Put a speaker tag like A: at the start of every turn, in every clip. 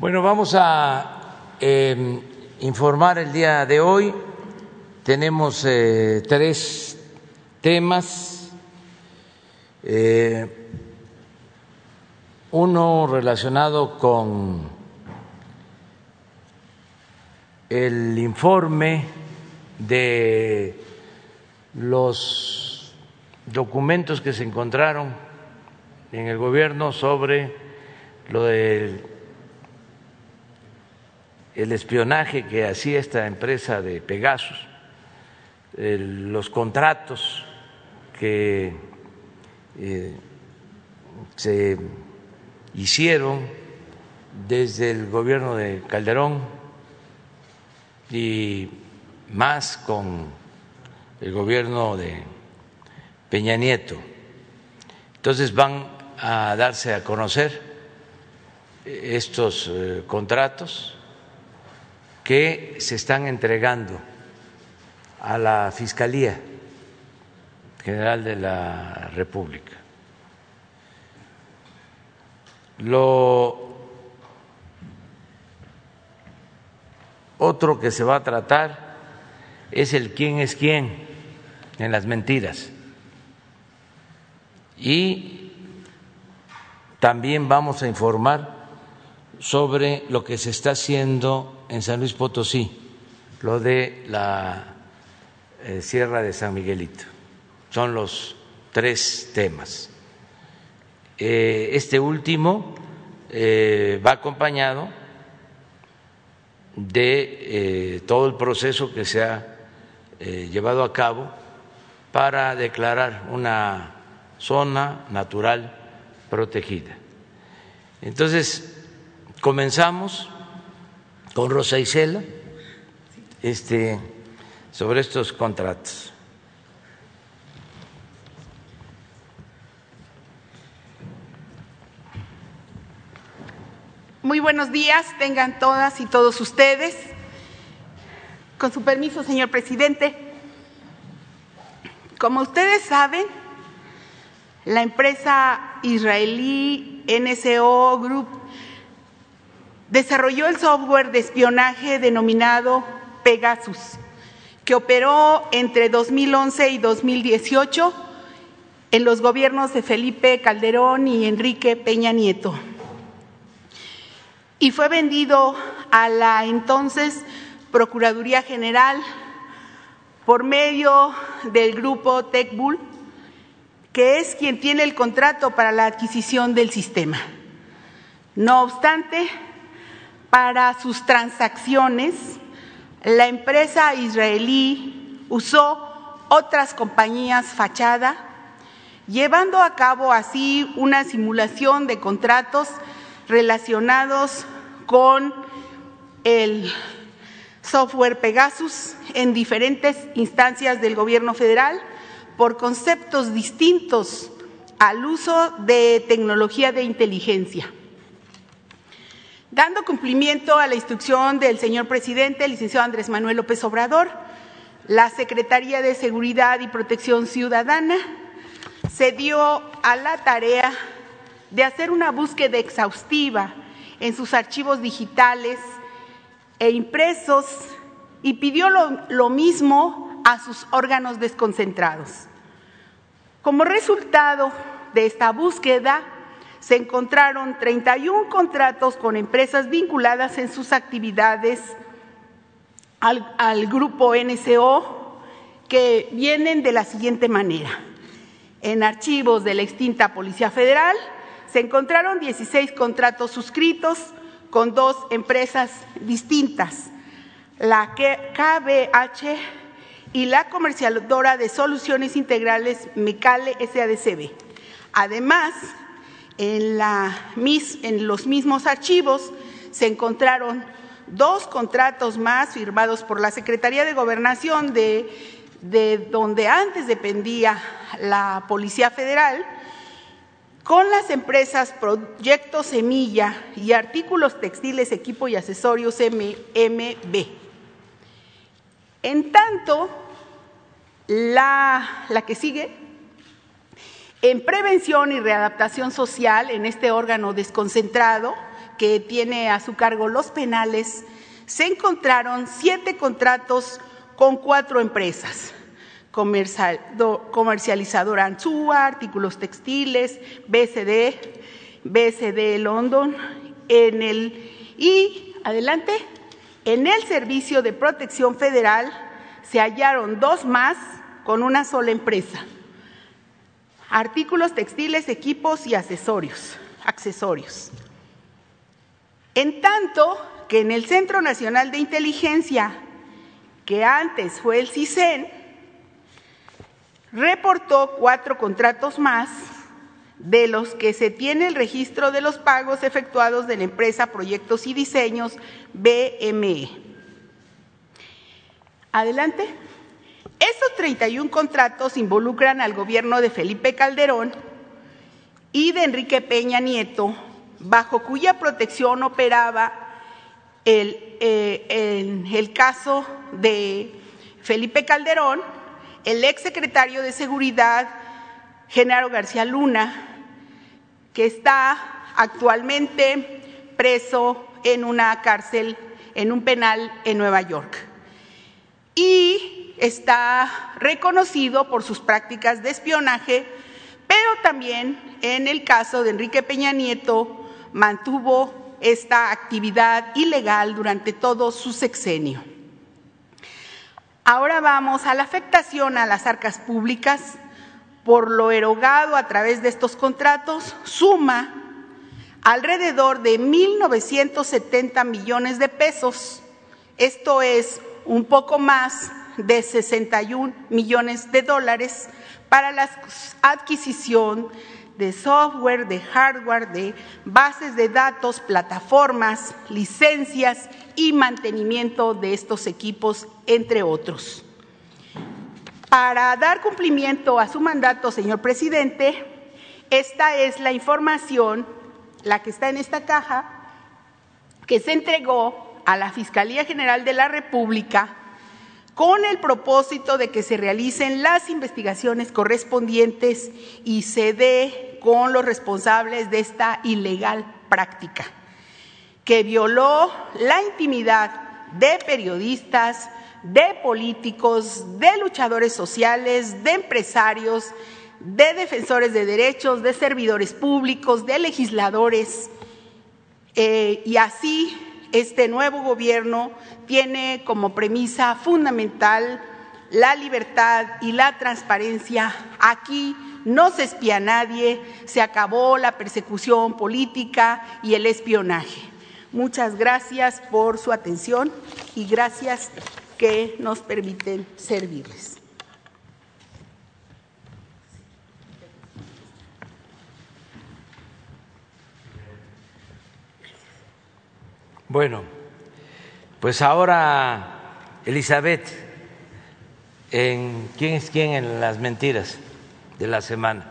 A: Bueno, vamos a eh, informar el día de hoy. Tenemos eh, tres temas. Eh, uno relacionado con el informe de los documentos que se encontraron en el gobierno sobre lo del el espionaje que hacía esta empresa de Pegasus, los contratos que eh, se hicieron desde el gobierno de Calderón y más con el gobierno de Peña Nieto. Entonces van a darse a conocer estos eh, contratos que se están entregando a la Fiscalía General de la República. Lo otro que se va a tratar es el quién es quién en las mentiras. Y también vamos a informar sobre lo que se está haciendo en San Luis Potosí, lo de la eh, Sierra de San Miguelito. Son los tres temas. Eh, este último eh, va acompañado de todo el proceso que se ha llevado a cabo para declarar una zona natural protegida. Entonces, comenzamos con Rosa Isela este, sobre estos contratos.
B: Muy buenos días, tengan todas y todos ustedes. Con su permiso, señor presidente. Como ustedes saben, la empresa israelí NSO Group desarrolló el software de espionaje denominado Pegasus, que operó entre 2011 y 2018 en los gobiernos de Felipe Calderón y Enrique Peña Nieto. Y fue vendido a la entonces Procuraduría General por medio del grupo TechBull, que es quien tiene el contrato para la adquisición del sistema. No obstante, para sus transacciones, la empresa israelí usó otras compañías fachada, llevando a cabo así una simulación de contratos relacionados con el software Pegasus en diferentes instancias del gobierno federal por conceptos distintos al uso de tecnología de inteligencia. Dando cumplimiento a la instrucción del señor presidente, el licenciado Andrés Manuel López Obrador, la Secretaría de Seguridad y Protección Ciudadana se dio a la tarea de hacer una búsqueda exhaustiva en sus archivos digitales e impresos y pidió lo, lo mismo a sus órganos desconcentrados. Como resultado de esta búsqueda, se encontraron 31 contratos con empresas vinculadas en sus actividades al, grupo NCO que vienen de la siguiente manera. En archivos de la extinta Policía Federal se encontraron 16 contratos suscritos con dos empresas distintas, la KBH y la comercializadora de soluciones integrales Mecale SADCB. Además, en, los mismos archivos se encontraron dos contratos más firmados por la Secretaría de Gobernación de, donde antes dependía la Policía Federal, con las empresas Proyecto Semilla y Artículos Textiles, Equipo y Accesorios MB. En tanto, la, la que sigue en prevención y readaptación social en este órgano desconcentrado que tiene a su cargo los penales, se encontraron siete contratos con cuatro empresas. Comercializadora Anzúa, artículos textiles, BCD, BCD London, en el y adelante, en el Servicio de Protección Federal se hallaron dos más con una sola empresa. Artículos textiles, equipos y accesorios. accesorios. En tanto que en el Centro Nacional de Inteligencia, que antes fue el CISEN, reportó cuatro contratos más de los que se tiene el registro de los pagos efectuados de la empresa Proyectos y Diseños BME. Adelante. Estos 31 contratos involucran al gobierno de Felipe Calderón y de Enrique Peña Nieto, bajo cuya protección operaba el, eh, el caso de Felipe Calderón, el exsecretario de Seguridad, Genaro García Luna, que está actualmente preso en una cárcel, en un penal en Nueva York. Y está reconocido por sus prácticas de espionaje, pero también en el caso de Enrique Peña Nieto mantuvo esta actividad ilegal durante todo su sexenio. Ahora vamos a la afectación a las arcas públicas por lo erogado a través de estos contratos suma alrededor de 1.970 millones de pesos. Esto es un poco más de 61 millones de dólares para la adquisición de software, de hardware, de bases de datos, plataformas, licencias y mantenimiento de estos equipos, entre otros. Para dar cumplimiento a su mandato, señor presidente, esta es la información, la que está en esta caja, que se entregó a la Fiscalía General de la República con el propósito de que se realicen las investigaciones correspondientes y se dé con los responsables de esta ilegal práctica, que violó la intimidad de periodistas, de políticos, de luchadores sociales, de empresarios, de defensores de derechos, de servidores públicos, de legisladores. Eh, y así este nuevo gobierno tiene como premisa fundamental la libertad y la transparencia. Aquí no se espía a nadie, se acabó la persecución política y el espionaje. Muchas gracias por su atención y gracias que nos permiten servirles.
A: Bueno, pues ahora Elizabeth, en quién es quién en las mentiras de la semana.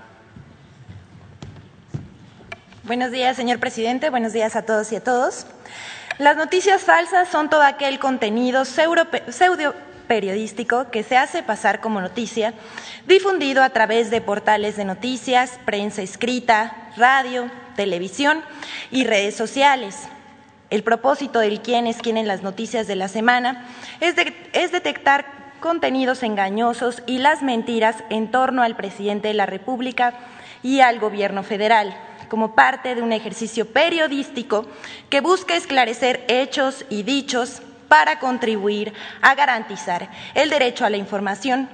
C: Buenos días, señor presidente. Buenos días a todos y a todos. Las noticias falsas son todo aquel contenido pseudo periodístico que se hace pasar como noticia, difundido a través de portales de noticias, prensa escrita, radio, televisión y redes sociales. El propósito del quién es quién en las noticias de la semana es, es detectar contenidos engañosos y las mentiras en torno al presidente de la República y al gobierno federal como parte de un ejercicio periodístico que busca esclarecer hechos y dichos para contribuir a garantizar el derecho a la información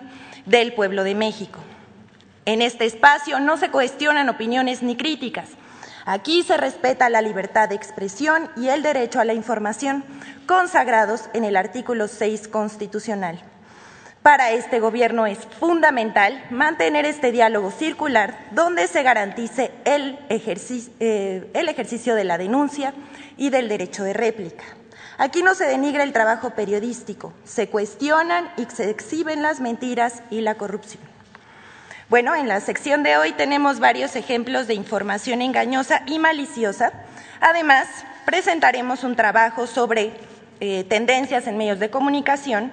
C: del pueblo de México. En este espacio no se cuestionan opiniones ni críticas. Aquí se respeta la libertad de expresión y el derecho a la información consagrados en el artículo 6 constitucional. Para este Gobierno es fundamental mantener este diálogo circular donde se garantice el ejercicio, eh, el ejercicio de la denuncia y del derecho de réplica. Aquí no se denigra el trabajo periodístico, se cuestionan y se exhiben las mentiras y la corrupción. Bueno, en la sección de hoy tenemos varios ejemplos de información engañosa y maliciosa. Además, presentaremos un trabajo sobre eh, tendencias en medios de comunicación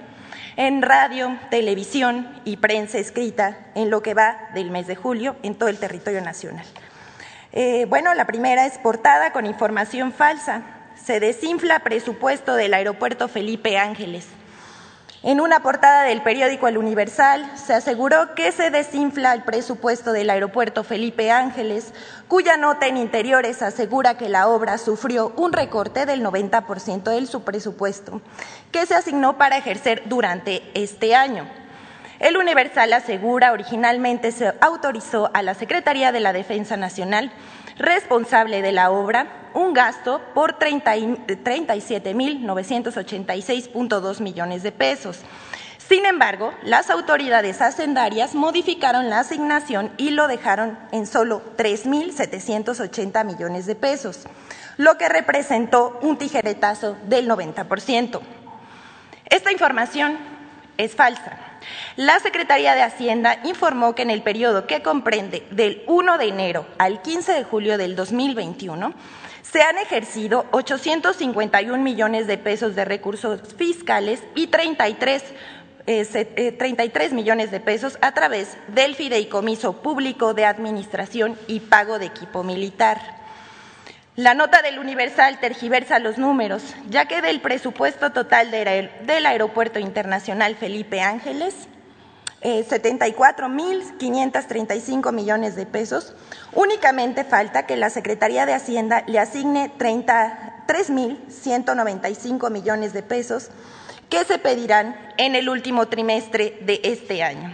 C: en radio, televisión y prensa escrita en lo que va del mes de julio en todo el territorio nacional. Eh, bueno, la primera es portada con información falsa. Se desinfla presupuesto del aeropuerto Felipe Ángeles. En una portada del periódico El Universal se aseguró que se desinfla el presupuesto del aeropuerto Felipe Ángeles, cuya nota en interiores asegura que la obra sufrió un recorte del 90% de su presupuesto, que se asignó para ejercer durante este año. El Universal asegura originalmente se autorizó a la Secretaría de la Defensa Nacional responsable de la obra un gasto por 37.986.2 millones de pesos. Sin embargo, las autoridades hacendarias modificaron la asignación y lo dejaron en solo 3.780 millones de pesos, lo que representó un tijeretazo del 90%. Esta información es falsa. La Secretaría de Hacienda informó que en el periodo que comprende del 1 de enero al 15 de julio del 2021 se han ejercido 851 millones de pesos de recursos fiscales y 33 33 eh, millones de pesos a través del fideicomiso público de administración y pago de equipo militar. La nota del Universal tergiversa los números, ya que del presupuesto total del Aeropuerto Internacional Felipe Ángeles, 74.535 eh, millones de pesos. Únicamente falta que la Secretaría de Hacienda le asigne 33.195 millones de pesos que se pedirán en el último trimestre de este año.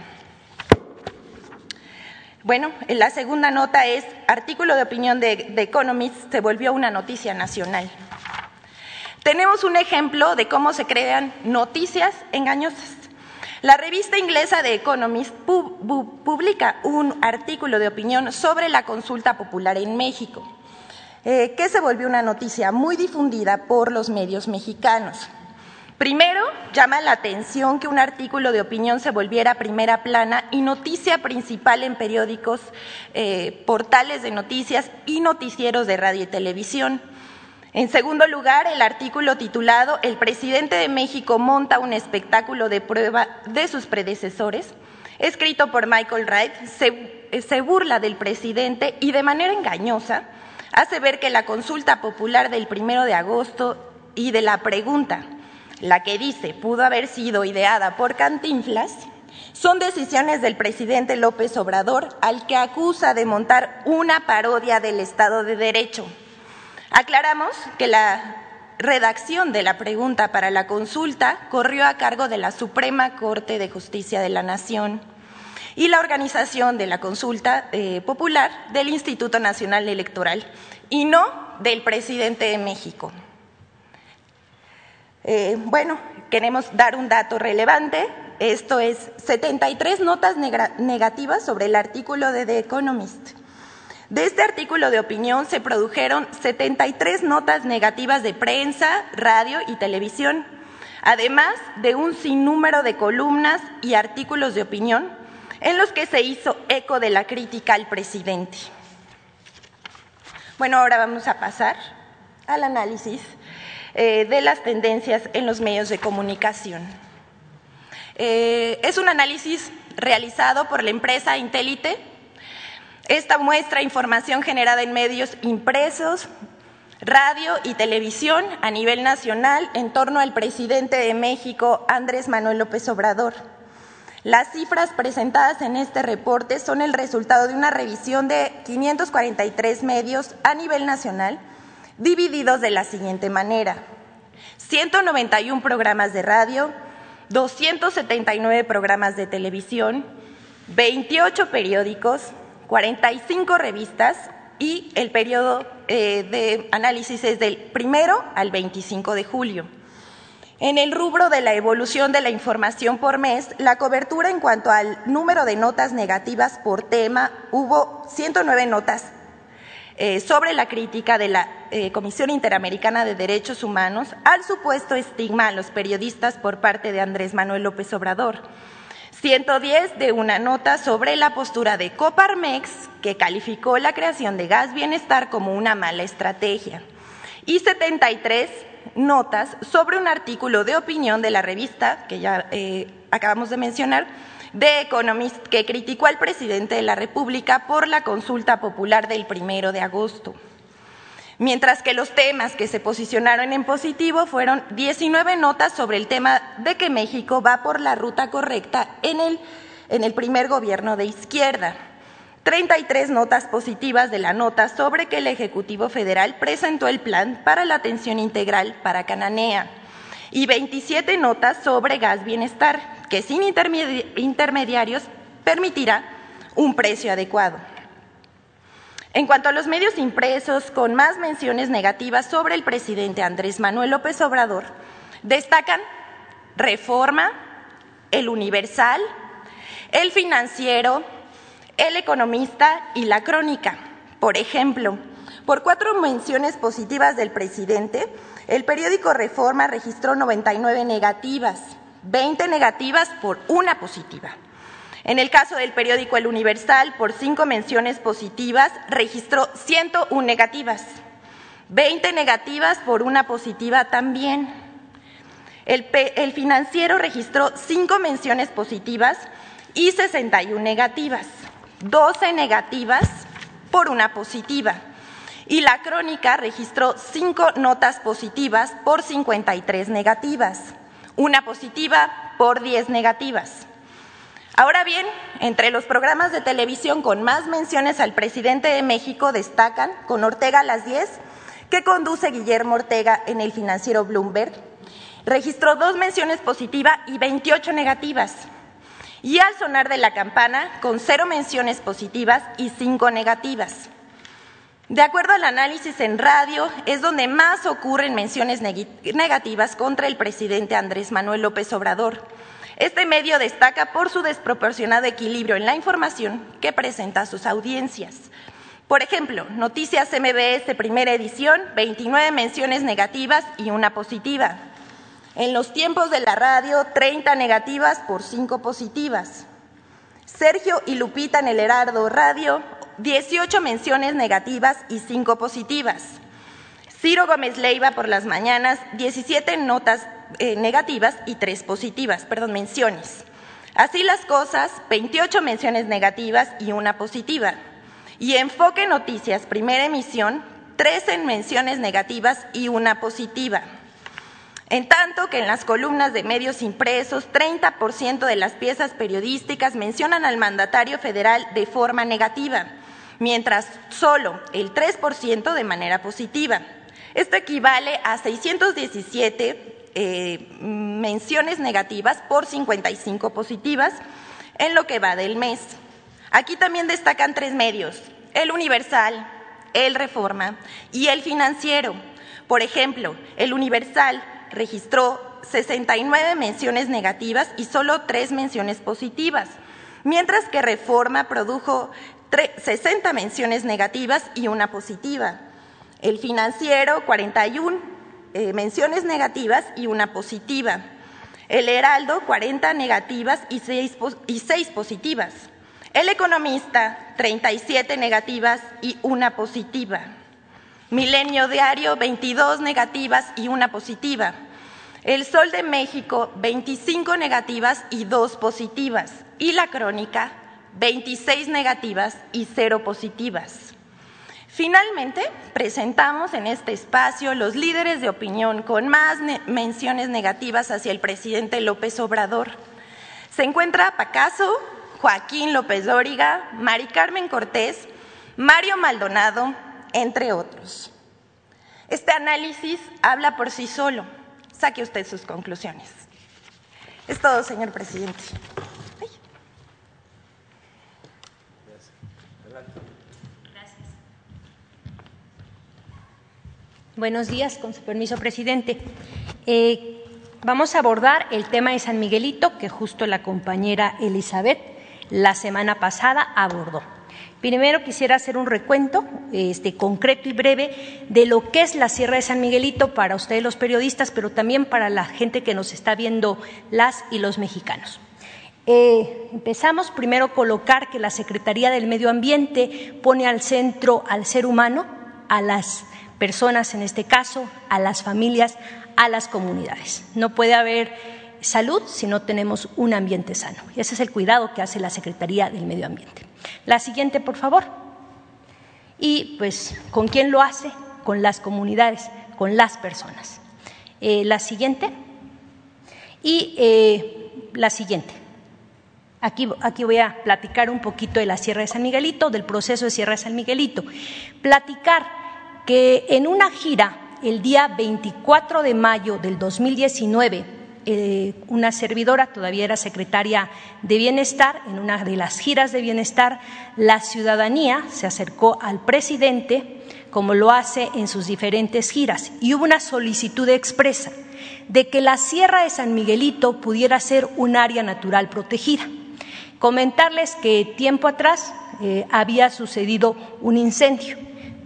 C: Bueno, la segunda nota es artículo de opinión de, de Economist se volvió una noticia nacional. Tenemos un ejemplo de cómo se crean noticias engañosas. La revista inglesa The Economist publica un artículo de opinión sobre la consulta popular en México, eh, que se volvió una noticia muy difundida por los medios mexicanos. Primero, llama la atención que un artículo de opinión se volviera primera plana y noticia principal en periódicos, eh, portales de noticias y noticieros de radio y televisión. En segundo lugar, el artículo titulado El presidente de México monta un espectáculo de prueba de sus predecesores, escrito por Michael Wright, se, burla del presidente y de manera engañosa hace ver que la consulta popular del primero de agosto y de la pregunta, la que dice pudo haber sido ideada por Cantinflas, son decisiones del presidente López Obrador al que acusa de montar una parodia del Estado de Derecho. Aclaramos que la redacción de la pregunta para la consulta corrió a cargo de la Suprema Corte de Justicia de la Nación y la organización de la consulta eh, popular del Instituto Nacional Electoral y no del presidente de México. Eh, bueno, queremos dar un dato relevante. Esto es 73 notas negativas sobre el artículo de The Economist. De este artículo de opinión se produjeron 73 notas negativas de prensa, radio y televisión, además de un sinnúmero de columnas y artículos de opinión en los que se hizo eco de la crítica al presidente. Bueno, ahora vamos a pasar al análisis eh, de las tendencias en los medios de comunicación. Eh, es un análisis realizado por la empresa Intelite esta muestra información generada en medios impresos, radio y televisión a nivel nacional en torno al presidente de México, Andrés Manuel López Obrador. Las cifras presentadas en este reporte son el resultado de una revisión de 543 medios a nivel nacional, divididos de la siguiente manera. 191 programas de radio, 279 programas de televisión, 28 periódicos, 45 revistas y el periodo eh, de análisis es del primero al 25 de julio. En el rubro de la evolución de la información por mes, la cobertura en cuanto al número de notas negativas por tema, hubo 109 notas eh, sobre la crítica de la eh, Comisión Interamericana de Derechos Humanos al supuesto estigma a los periodistas por parte de Andrés Manuel López Obrador. 110 de una nota sobre la postura de Coparmex, que calificó la creación de gas bienestar como una mala estrategia, y 73 notas sobre un artículo de opinión de la revista, que ya eh, acabamos de mencionar, de Economist que criticó al presidente de la República por la consulta popular del primero de agosto. Mientras que los temas que se posicionaron en positivo fueron 19 notas sobre el tema de que México va por la ruta correcta en el, en el primer gobierno de izquierda. 33 notas positivas de la nota sobre que el Ejecutivo Federal presentó el plan para la atención integral para Cananea y 27 notas sobre gas bienestar, que sin intermediarios permitirá un precio adecuado. En cuanto a los medios impresos con más menciones negativas sobre el presidente Andrés Manuel López Obrador, destacan Reforma, El Universal, El Financiero, El Economista y La Crónica. Por ejemplo, por cuatro menciones positivas del presidente, el periódico Reforma registró 99 negativas, 20 negativas por una positiva. En el caso del periódico El Universal, por cinco menciones positivas, registró 101 negativas, 20 negativas por una positiva también. El, el financiero registró cinco menciones positivas y 61 negativas, 12 negativas por una positiva. Y la crónica registró cinco notas positivas por 53 negativas, una positiva por 10 negativas. Ahora bien, entre los programas de televisión con más menciones al presidente de México destacan con Ortega las 10, que conduce Guillermo Ortega en el financiero Bloomberg. Registró dos menciones positivas y 28 negativas. Y al sonar de la campana, con cero menciones positivas y cinco negativas. De acuerdo al análisis en radio, es donde más ocurren menciones negativas contra el presidente Andrés Manuel López Obrador este medio destaca por su desproporcionado equilibrio en la información que presenta a sus audiencias. Por ejemplo, Noticias MBS primera edición, 29 menciones negativas y una positiva. En los tiempos de la radio, 30 negativas por 5 positivas. Sergio y Lupita en el Herardo Radio, 18 menciones negativas y 5 positivas. Ciro Gómez Leiva por las mañanas, 17 notas eh, negativas y tres positivas, perdón, menciones. Así las cosas, 28 menciones negativas y una positiva. Y Enfoque Noticias, primera emisión, 13 menciones negativas y una positiva. En tanto que en las columnas de medios impresos, 30% de las piezas periodísticas mencionan al mandatario federal de forma negativa, mientras solo el 3% de manera positiva. Esto equivale a 617 eh, menciones negativas por 55 positivas en lo que va del mes. Aquí también destacan tres medios, el Universal, el Reforma y el Financiero. Por ejemplo, el Universal registró 69 menciones negativas y solo tres menciones positivas, mientras que Reforma produjo 60 menciones negativas y una positiva. El Financiero, 41 eh, menciones negativas y una positiva. El Heraldo, 40 negativas y 6, y 6 positivas. El Economista, 37 negativas y una positiva. Milenio Diario, 22 negativas y una positiva. El Sol de México, 25 negativas y 2 positivas. Y la Crónica, 26 negativas y 0 positivas. Finalmente, presentamos en este espacio los líderes de opinión con más menciones negativas hacia el presidente López Obrador. Se encuentra Pacaso, Joaquín López Dóriga, Mari Carmen Cortés, Mario Maldonado, entre otros. Este análisis habla por sí solo. Saque usted sus conclusiones. Es todo, señor presidente.
D: Buenos días, con su permiso, presidente. Eh, vamos a abordar el tema de San Miguelito que justo la compañera Elizabeth la semana pasada abordó. Primero quisiera hacer un recuento este, concreto y breve de lo que es la Sierra de San Miguelito para ustedes los periodistas, pero también para la gente que nos está viendo, las y los mexicanos. Eh, empezamos primero a colocar que la Secretaría del Medio Ambiente pone al centro al ser humano, a las personas, en este caso, a las familias, a las comunidades. No puede haber salud si no tenemos un ambiente sano. Y ese es el cuidado que hace la Secretaría del Medio Ambiente. La siguiente, por favor. Y pues, ¿con quién lo hace? Con las comunidades, con las personas. Eh, la siguiente. Y eh, la siguiente. Aquí, aquí, voy a platicar un poquito de la Sierra de San Miguelito, del proceso de Sierra de San Miguelito. Platicar que en una gira el día 24 de mayo del 2019, eh, una servidora, todavía era secretaria de Bienestar, en una de las giras de Bienestar, la ciudadanía se acercó al presidente, como lo hace en sus diferentes giras, y hubo una solicitud expresa de que la Sierra de San Miguelito pudiera ser un área natural protegida. Comentarles que tiempo atrás eh, había sucedido un incendio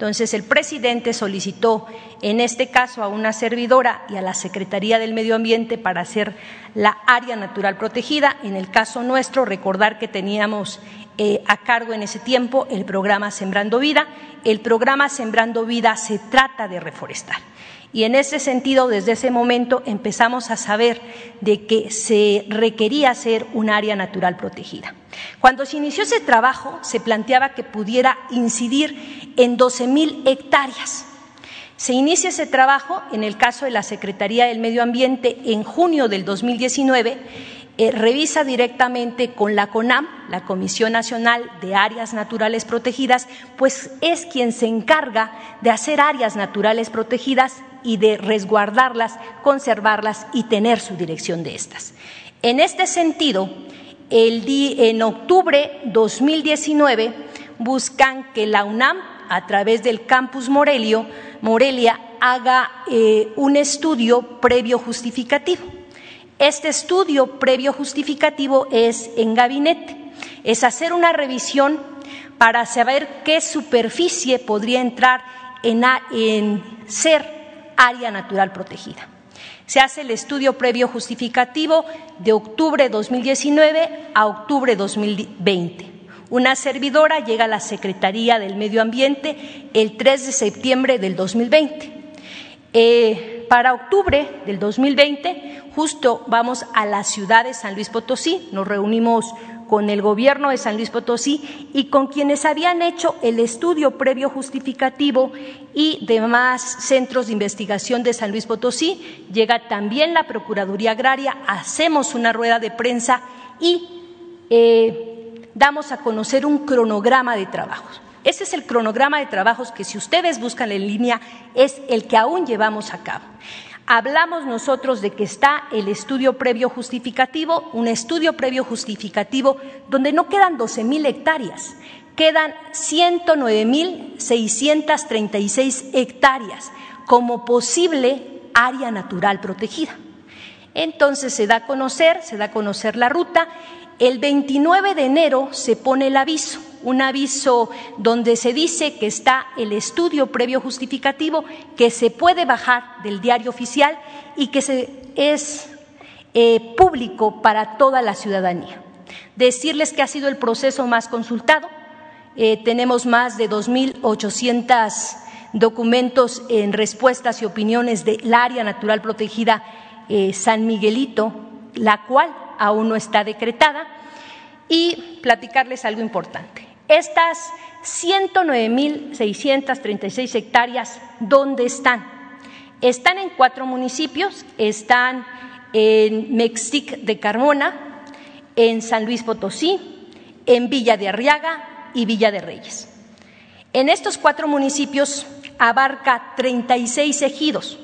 D: entonces, el presidente solicitó, en este caso, a una servidora y a la Secretaría del Medio Ambiente para hacer la área natural protegida. En el caso nuestro, recordar que teníamos eh, a cargo en ese tiempo el programa Sembrando Vida. El programa Sembrando Vida se trata de reforestar. Y en ese sentido, desde ese momento empezamos a saber de que se requería ser un área natural protegida. Cuando se inició ese trabajo, se planteaba que pudiera incidir en 12 mil hectáreas. Se inicia ese trabajo, en el caso de la Secretaría del Medio Ambiente, en junio del 2019 eh, revisa directamente con la CONAM, la Comisión Nacional de Áreas Naturales Protegidas, pues es quien se encarga de hacer áreas naturales protegidas y de resguardarlas, conservarlas y tener su dirección de estas. En este sentido, el en octubre 2019 buscan que la UNAM, a través del campus Morelio, Morelia, haga eh, un estudio previo justificativo. Este estudio previo justificativo es en gabinete, es hacer una revisión para saber qué superficie podría entrar en, ser área natural protegida. Se hace el estudio previo justificativo de octubre de 2019 a octubre de 2020. Una servidora llega a la Secretaría del Medio Ambiente el 3 de septiembre del 2020. Eh, para octubre del 2020, justo vamos a la ciudad de San Luis Potosí, nos reunimos con el gobierno de San Luis Potosí y con quienes habían hecho el estudio previo justificativo y demás centros de investigación de San Luis Potosí. Llega también la Procuraduría Agraria, hacemos una rueda de prensa y eh, damos a conocer un cronograma de trabajos. Ese es el cronograma de trabajos que si ustedes buscan en línea es el que aún llevamos a cabo. Hablamos nosotros de que está el estudio previo justificativo, un estudio previo justificativo donde no quedan 12 mil hectáreas, quedan 109.636 hectáreas como posible área natural protegida. Entonces se da a conocer, se da a conocer la ruta. El 29 de enero se pone el aviso un aviso donde se dice que está el estudio previo justificativo que se puede bajar del diario oficial y que es eh, público para toda la ciudadanía. Decirles que ha sido el proceso más consultado. Eh, tenemos más de 2.800 documentos en respuestas y opiniones del área natural protegida eh, San Miguelito, la cual aún no está decretada, y platicarles algo importante. Estas 109.636 hectáreas, ¿dónde están? Están en cuatro municipios, están en Mexic de Carmona, en San Luis Potosí, en Villa de Arriaga y Villa de Reyes. En estos cuatro municipios abarca 36 ejidos,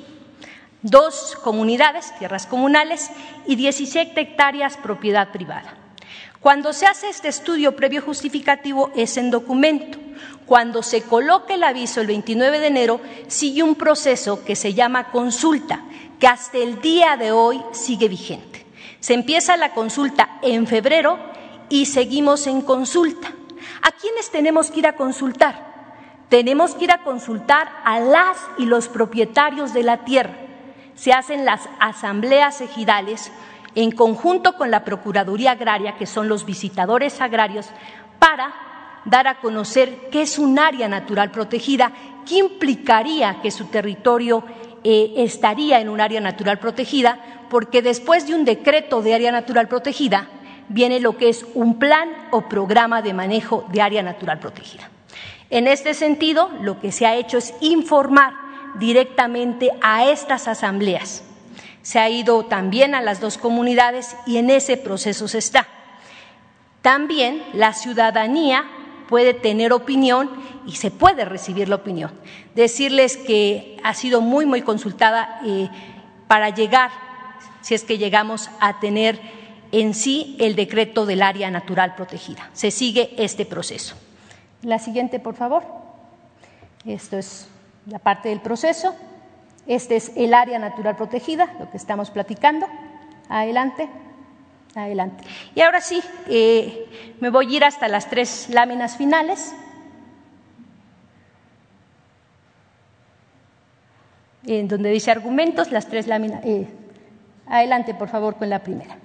D: dos comunidades, tierras comunales, y 17 hectáreas propiedad privada. Cuando se hace este estudio previo justificativo es en documento. Cuando se coloca el aviso el 29 de enero, sigue un proceso que se llama consulta, que hasta el día de hoy sigue vigente. Se empieza la consulta en febrero y seguimos en consulta. ¿A quiénes tenemos que ir a consultar? Tenemos que ir a consultar a las y los propietarios de la tierra. Se hacen las asambleas ejidales en conjunto con la Procuraduría Agraria, que son los visitadores agrarios, para dar a conocer qué es un área natural protegida, qué implicaría que su territorio eh, estaría en un área natural protegida, porque después de un decreto de área natural protegida viene lo que es un plan o programa de manejo de área natural protegida. En este sentido, lo que se ha hecho es informar directamente a estas asambleas. Se ha ido también a las dos comunidades y en ese proceso se está. También la ciudadanía puede tener opinión y se puede recibir la opinión. Decirles que ha sido muy, muy consultada eh, para llegar, si es que llegamos a tener en sí el decreto del área natural protegida. Se sigue este proceso. La siguiente, por favor. Esto es la parte del proceso. Este es el área natural protegida, lo que estamos platicando. Adelante. Adelante. Y ahora sí, eh, me voy a ir hasta las tres láminas finales. En donde dice argumentos, las tres láminas. Eh, adelante, por favor, con la primera.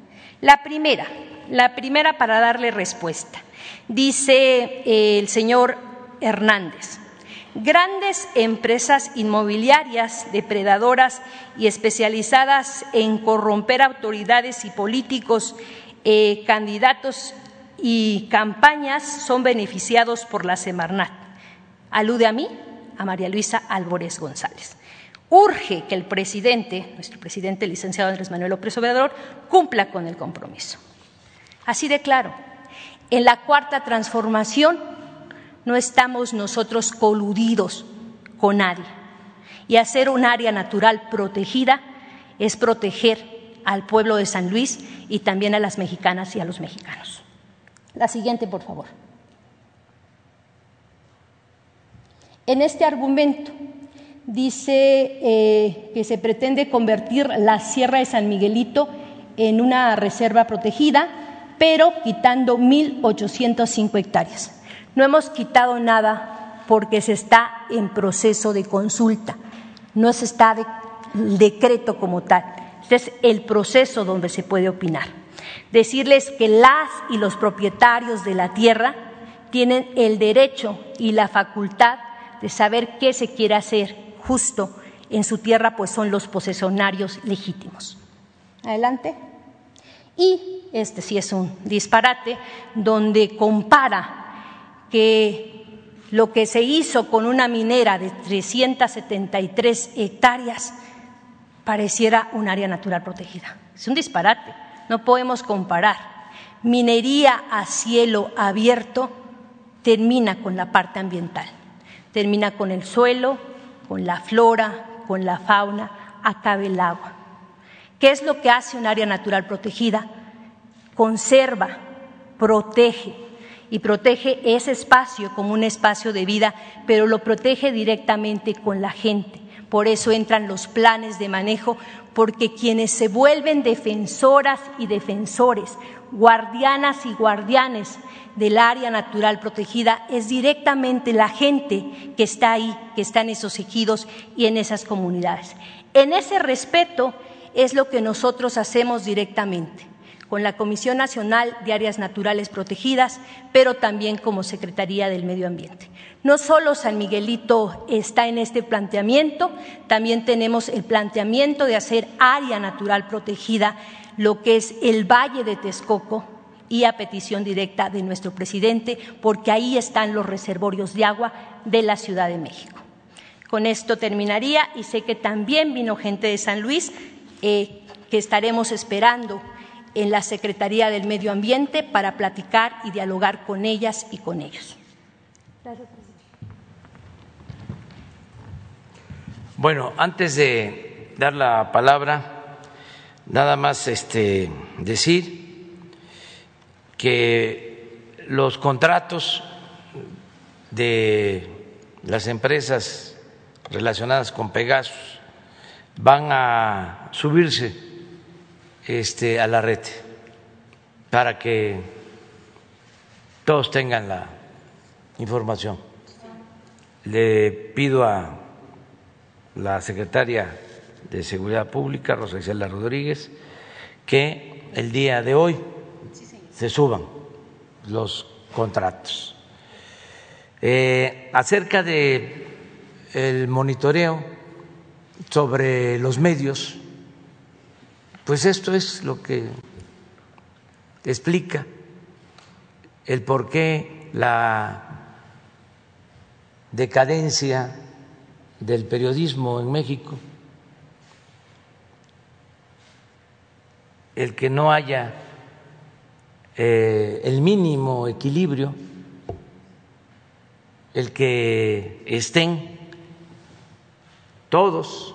D: La primera, la primera para darle respuesta. Dice eh, el señor Hernández. Grandes empresas inmobiliarias depredadoras y especializadas en corromper autoridades y políticos, eh, candidatos y campañas son beneficiados por la Semarnat. Alude a mí, a María Luisa Álvarez González. Urge que el presidente, nuestro presidente, licenciado Andrés Manuel López Obrador, cumpla con el compromiso. Así de claro. En la cuarta transformación no estamos nosotros coludidos con nadie. Y hacer un área natural protegida es proteger al pueblo de San Luis y también a las mexicanas y a los mexicanos. La siguiente, por favor. En este argumento dice eh, que se pretende convertir la Sierra de San Miguelito en una reserva protegida, pero quitando 1.805 hectáreas. No hemos quitado nada porque se está en proceso de consulta, no se está decreto como tal. Este es el proceso donde se puede opinar. Decirles que las y los propietarios de la tierra tienen el derecho y la facultad de saber qué se quiere hacer justo en su tierra, pues son los posesionarios legítimos. Adelante. Y este sí es un disparate, donde compara que lo que se hizo con una minera de 373 hectáreas pareciera un área natural protegida. Es un disparate, no podemos comparar. Minería a cielo abierto termina con la parte ambiental, termina con el suelo, con la flora, con la fauna, acaba el agua. ¿Qué es lo que hace un área natural protegida? Conserva, protege, y protege ese espacio como un espacio de vida, pero lo protege directamente con la gente. Por eso entran los planes de manejo, porque quienes se vuelven defensoras y defensores, guardianas y guardianes del área natural protegida es directamente la gente que está ahí, que está en esos ejidos y en esas comunidades. En ese respeto es lo que nosotros hacemos directamente con la Comisión Nacional de Áreas Naturales Protegidas, pero también como Secretaría del Medio Ambiente. No solo San Miguelito está en este planteamiento, también tenemos el planteamiento de hacer área natural protegida, lo que es el Valle de Texcoco, y a petición directa de nuestro presidente, porque ahí están los reservorios de agua de la Ciudad de México. Con esto terminaría y sé que también vino gente de San Luis eh, que estaremos esperando en la Secretaría del Medio Ambiente para platicar y dialogar con ellas y con ellos.
A: Bueno, antes de dar la palabra, nada más este, decir que los contratos de las empresas relacionadas con Pegasus van a subirse este, a la red para que todos tengan la información. Le pido a la secretaria de Seguridad Pública, Rosa Isela Rodríguez, que el día de hoy se suban los contratos. Eh, acerca de el monitoreo sobre los medios Pues esto es lo que explica el por qué la decadencia del periodismo en México, el que no haya eh, el mínimo equilibrio, el que estén todos,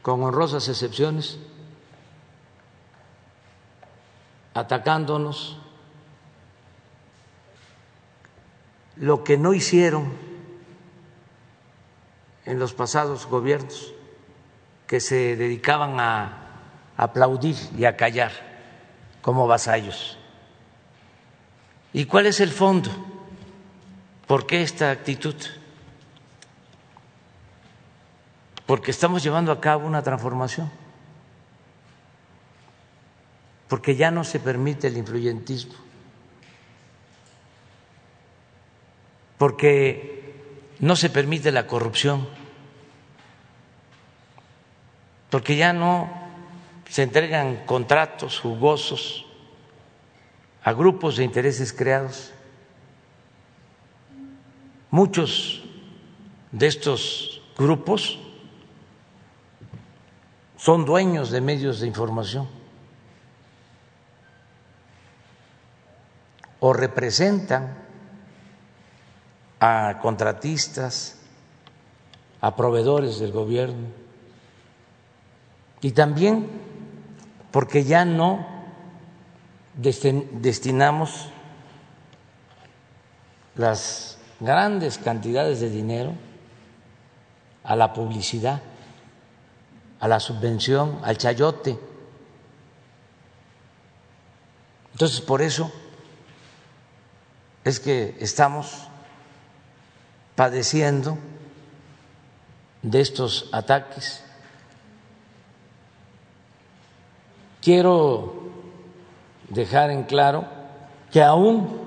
A: con honrosas excepciones, atacándonos, lo que no hicieron en los pasados gobiernos, que se dedicaban a aplaudir y a callar como vasallos. ¿Y cuál es el fondo? ¿Por qué esta actitud? Porque estamos llevando a cabo una transformación porque ya no se permite el influyentismo, porque no se permite la corrupción, porque ya no se entregan contratos jugosos a grupos de intereses creados. Muchos de estos grupos son dueños de medios de información o representan a contratistas, a proveedores del gobierno y también porque ya no destinamos las grandes cantidades de dinero a la publicidad, a la subvención, al chayote. Entonces, por eso es que estamos padeciendo de estos ataques. Quiero dejar en claro que aún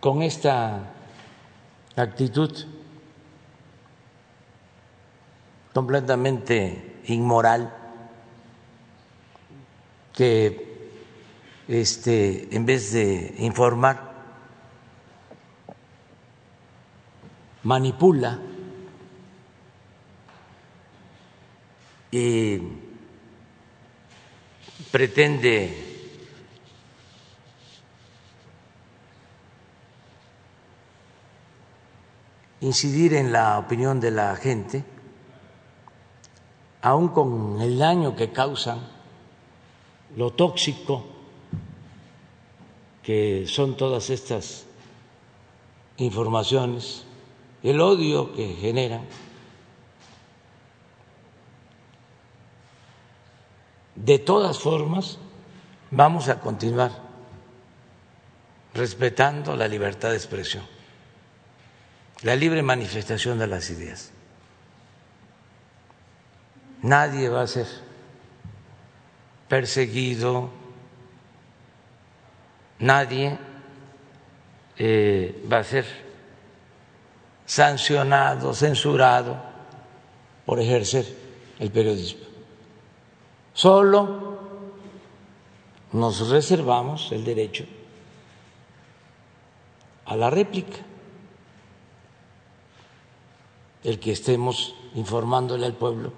A: con esta actitud completamente inmoral que este, en vez de informar, manipula y pretende incidir en la opinión de la gente, aun con el daño que causan, lo tóxico que son todas estas informaciones, el odio que generan, de todas formas vamos a continuar respetando la libertad de expresión, la libre manifestación de las ideas. Nadie va a ser perseguido, nadie eh, va a ser sancionado, censurado por ejercer el periodismo. Solo nos reservamos el derecho a la réplica, el que estemos informándole al pueblo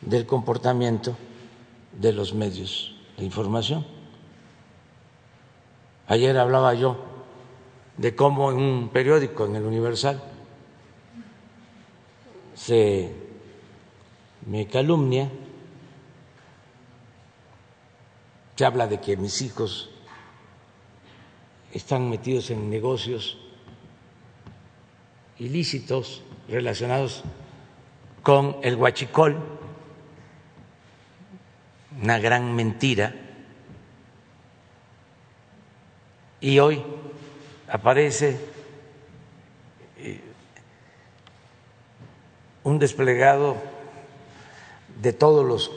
A: del comportamiento de los medios de información. Ayer hablaba yo de cómo en un periódico, en el Universal, se me calumnia, se habla de que mis hijos están metidos en negocios ilícitos relacionados con el huachicol, una gran mentira y hoy aparece eh, un desplegado de todos los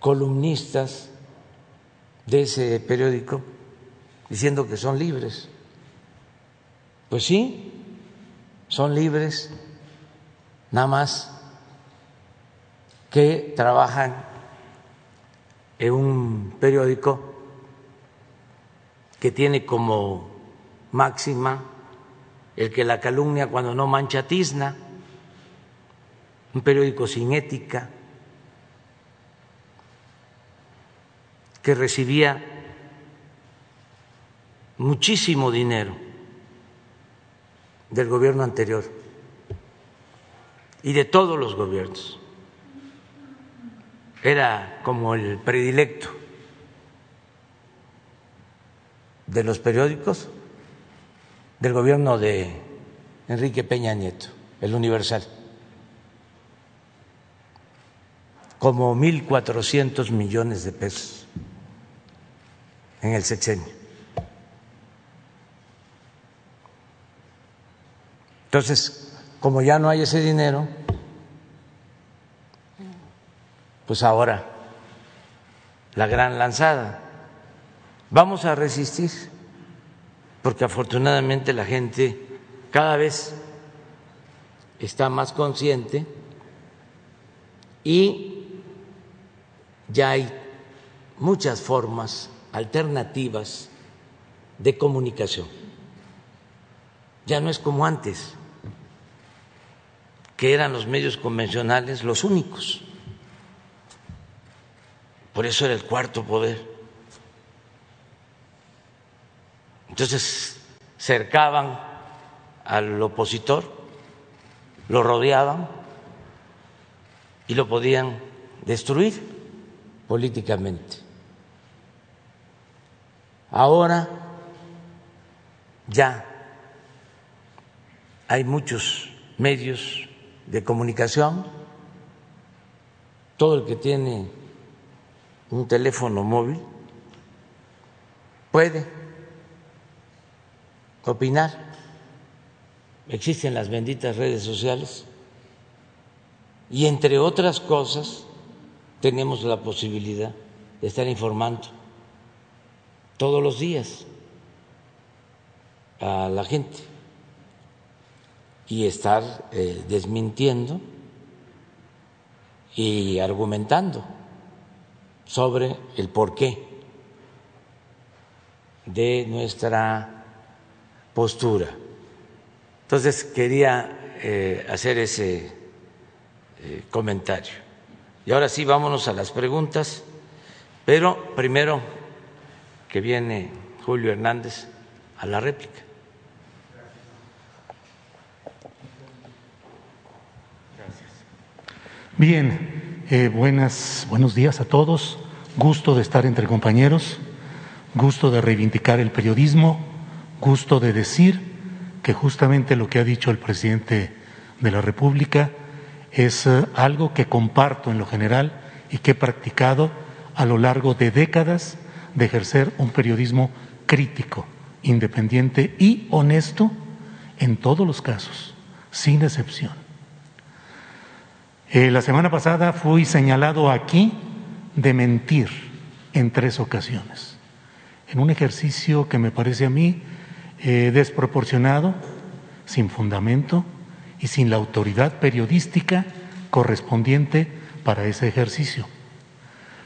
A: columnistas de ese periódico diciendo que son libres. Pues sí, son libres, nada más que trabajan en un periódico que tiene como máxima el que la calumnia cuando no mancha tizna, un periódico sin ética, que recibía muchísimo dinero del gobierno anterior y de todos los gobiernos. Era como el predilecto de los periódicos del gobierno de Enrique Peña Nieto, el Universal, como 1.400 millones de pesos en el sexenio. Entonces, como ya no hay ese dinero, pues ahora la gran lanzada. Vamos a resistir, porque afortunadamente la gente cada vez está más consciente y ya hay muchas formas alternativas de comunicación. Ya no es como antes, que eran los medios convencionales los únicos. Por eso era el cuarto poder. Entonces cercaban al opositor, lo rodeaban y lo podían destruir políticamente. Ahora ya hay muchos medios de comunicación, todo el que tiene un teléfono móvil puede opinar. Existen las benditas redes sociales y entre otras cosas tenemos la posibilidad de estar informando todos los días a la gente y estar eh, desmintiendo y argumentando sobre el porqué de nuestra postura. Entonces quería eh, hacer ese eh, comentario. Y ahora sí, vámonos a las preguntas, pero primero que viene Julio Hernández a la réplica.
E: Bien, eh, buenas, buenos días a todos. Gusto de estar entre compañeros, gusto de reivindicar el periodismo, gusto de decir que justamente lo que ha dicho el presidente de la República es eh, algo que comparto en lo general y que he practicado a lo largo de décadas de ejercer un periodismo crítico, independiente y honesto en todos los casos, sin excepción. Eh, la semana pasada fui señalado aquí de mentir en tres ocasiones, en un ejercicio que me parece a mí eh, desproporcionado, sin fundamento y sin la autoridad periodística correspondiente para ese ejercicio.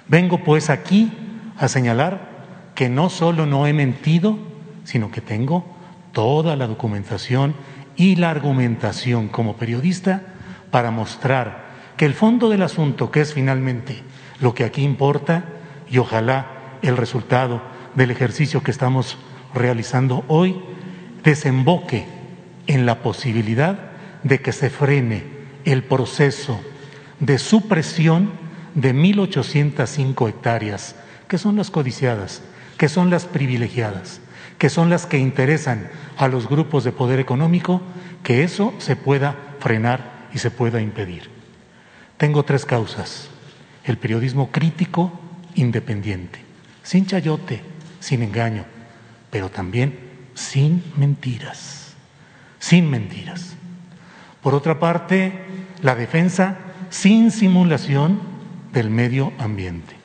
E: Vengo pues aquí a señalar que no solo no he mentido, sino que tengo toda la documentación y la argumentación como periodista para mostrar que el fondo del asunto, que es finalmente lo que aquí importa, y ojalá el resultado del ejercicio que estamos realizando hoy, desemboque en la posibilidad de que se frene el proceso de supresión de 1.805 hectáreas, que son las codiciadas, que son las privilegiadas, que son las que interesan a los grupos de poder económico, que eso se pueda frenar y se pueda impedir. Tengo tres causas. El periodismo crítico, independiente, sin chayote, sin engaño, pero también sin mentiras, sin mentiras. Por otra parte, la defensa sin simulación del medio ambiente.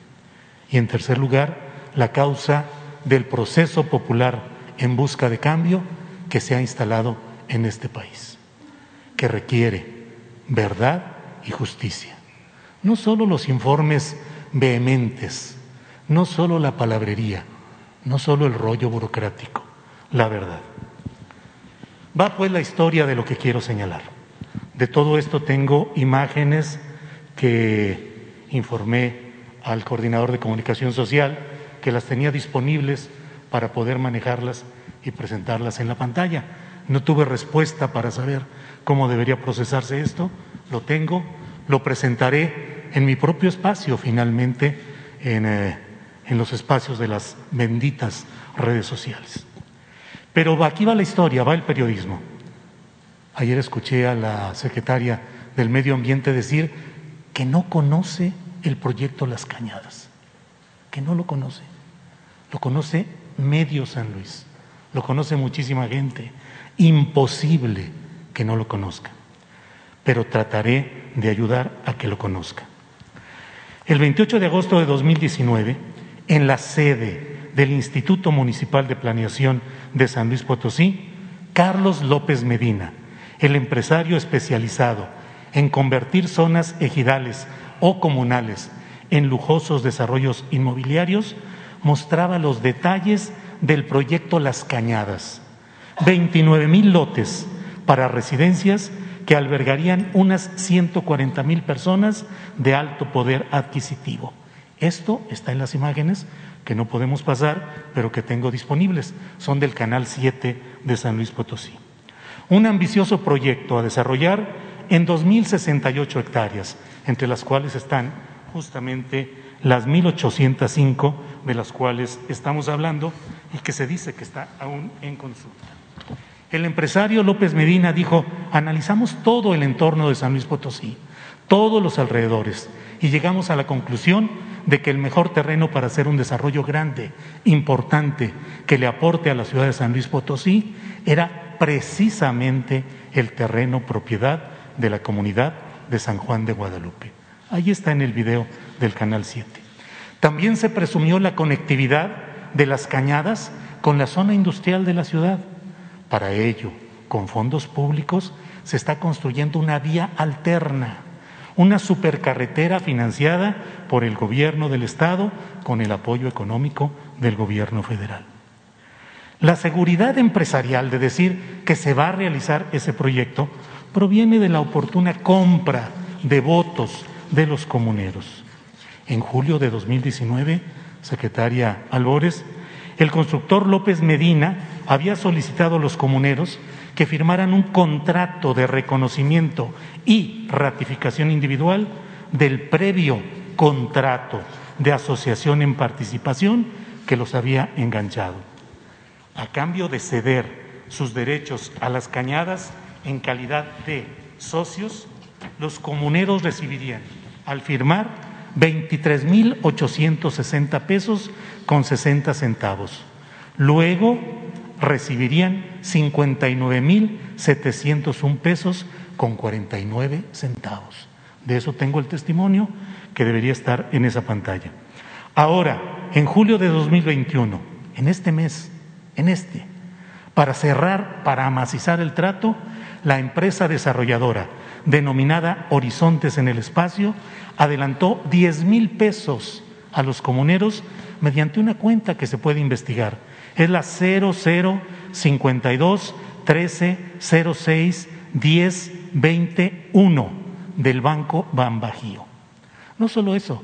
E: Y en tercer lugar, la causa del proceso popular en busca de cambio que se ha instalado en este país, que requiere verdad y justicia. no solo los informes vehementes, no solo la palabrería, no solo el rollo burocrático, la verdad. Va pues la historia de lo que quiero señalar. De todo esto tengo imágenes que informé al coordinador de comunicación social, que las tenía disponibles para poder manejarlas y presentarlas en la pantalla. No tuve respuesta para saber cómo debería procesarse esto, lo tengo, lo presentaré en mi propio espacio finalmente, en, eh, en los espacios de las benditas redes sociales. Pero aquí va la historia, va el periodismo. Ayer escuché a la secretaria del Medio Ambiente decir que no conoce el proyecto Las Cañadas, que no lo conoce. Lo conoce medio San Luis, lo conoce muchísima gente. Imposible que no lo conozca, pero trataré de ayudar a que lo conozca. El 28 de agosto de 2019, en la sede del Instituto Municipal de Planeación de San Luis Potosí, Carlos López Medina, el empresario especializado en convertir zonas ejidales o comunales en lujosos desarrollos inmobiliarios, mostraba los detalles del proyecto Las Cañadas. 29 mil lotes para residencias que albergarían unas 140 mil personas de alto poder adquisitivo. Esto está en las imágenes que no podemos pasar, pero que tengo disponibles. Son del Canal 7 de San Luis Potosí. Un ambicioso proyecto a desarrollar en 2.068 hectáreas, entre las cuales están justamente las 1.805 de las cuales estamos hablando y que se dice que está aún en consulta. El empresario López Medina dijo, analizamos todo el entorno de San Luis Potosí, todos los alrededores, y llegamos a la conclusión de que el mejor terreno para hacer un desarrollo grande, importante, que le aporte a la ciudad de San Luis Potosí, era precisamente el terreno propiedad de la comunidad de San Juan de Guadalupe. Ahí está en el video del Canal 7. También se presumió la conectividad de las cañadas con la zona industrial de la ciudad. Para ello, con fondos públicos, se está construyendo una vía alterna, una supercarretera financiada por el gobierno del Estado con el apoyo económico del gobierno federal. La seguridad empresarial de decir que se va a realizar ese proyecto proviene de la oportuna compra de votos de los comuneros. En julio de 2019, secretaria Albores, el constructor López Medina había solicitado a los comuneros que firmaran un contrato de reconocimiento y ratificación individual del previo contrato de asociación en participación que los había enganchado. A cambio de ceder sus derechos a las cañadas en calidad de socios, los comuneros recibirían al firmar 23.860 pesos con 60 centavos. Luego recibirían 59.701 pesos con 49 centavos. De eso tengo el testimonio que debería estar en esa pantalla. Ahora, en julio de 2021, en este mes, en este, para cerrar, para amacizar el trato, la empresa desarrolladora denominada Horizontes en el Espacio adelantó 10 mil pesos a los comuneros mediante una cuenta que se puede investigar. Es la 0052 13 06 10 21 del Banco Bambajío. No solo eso,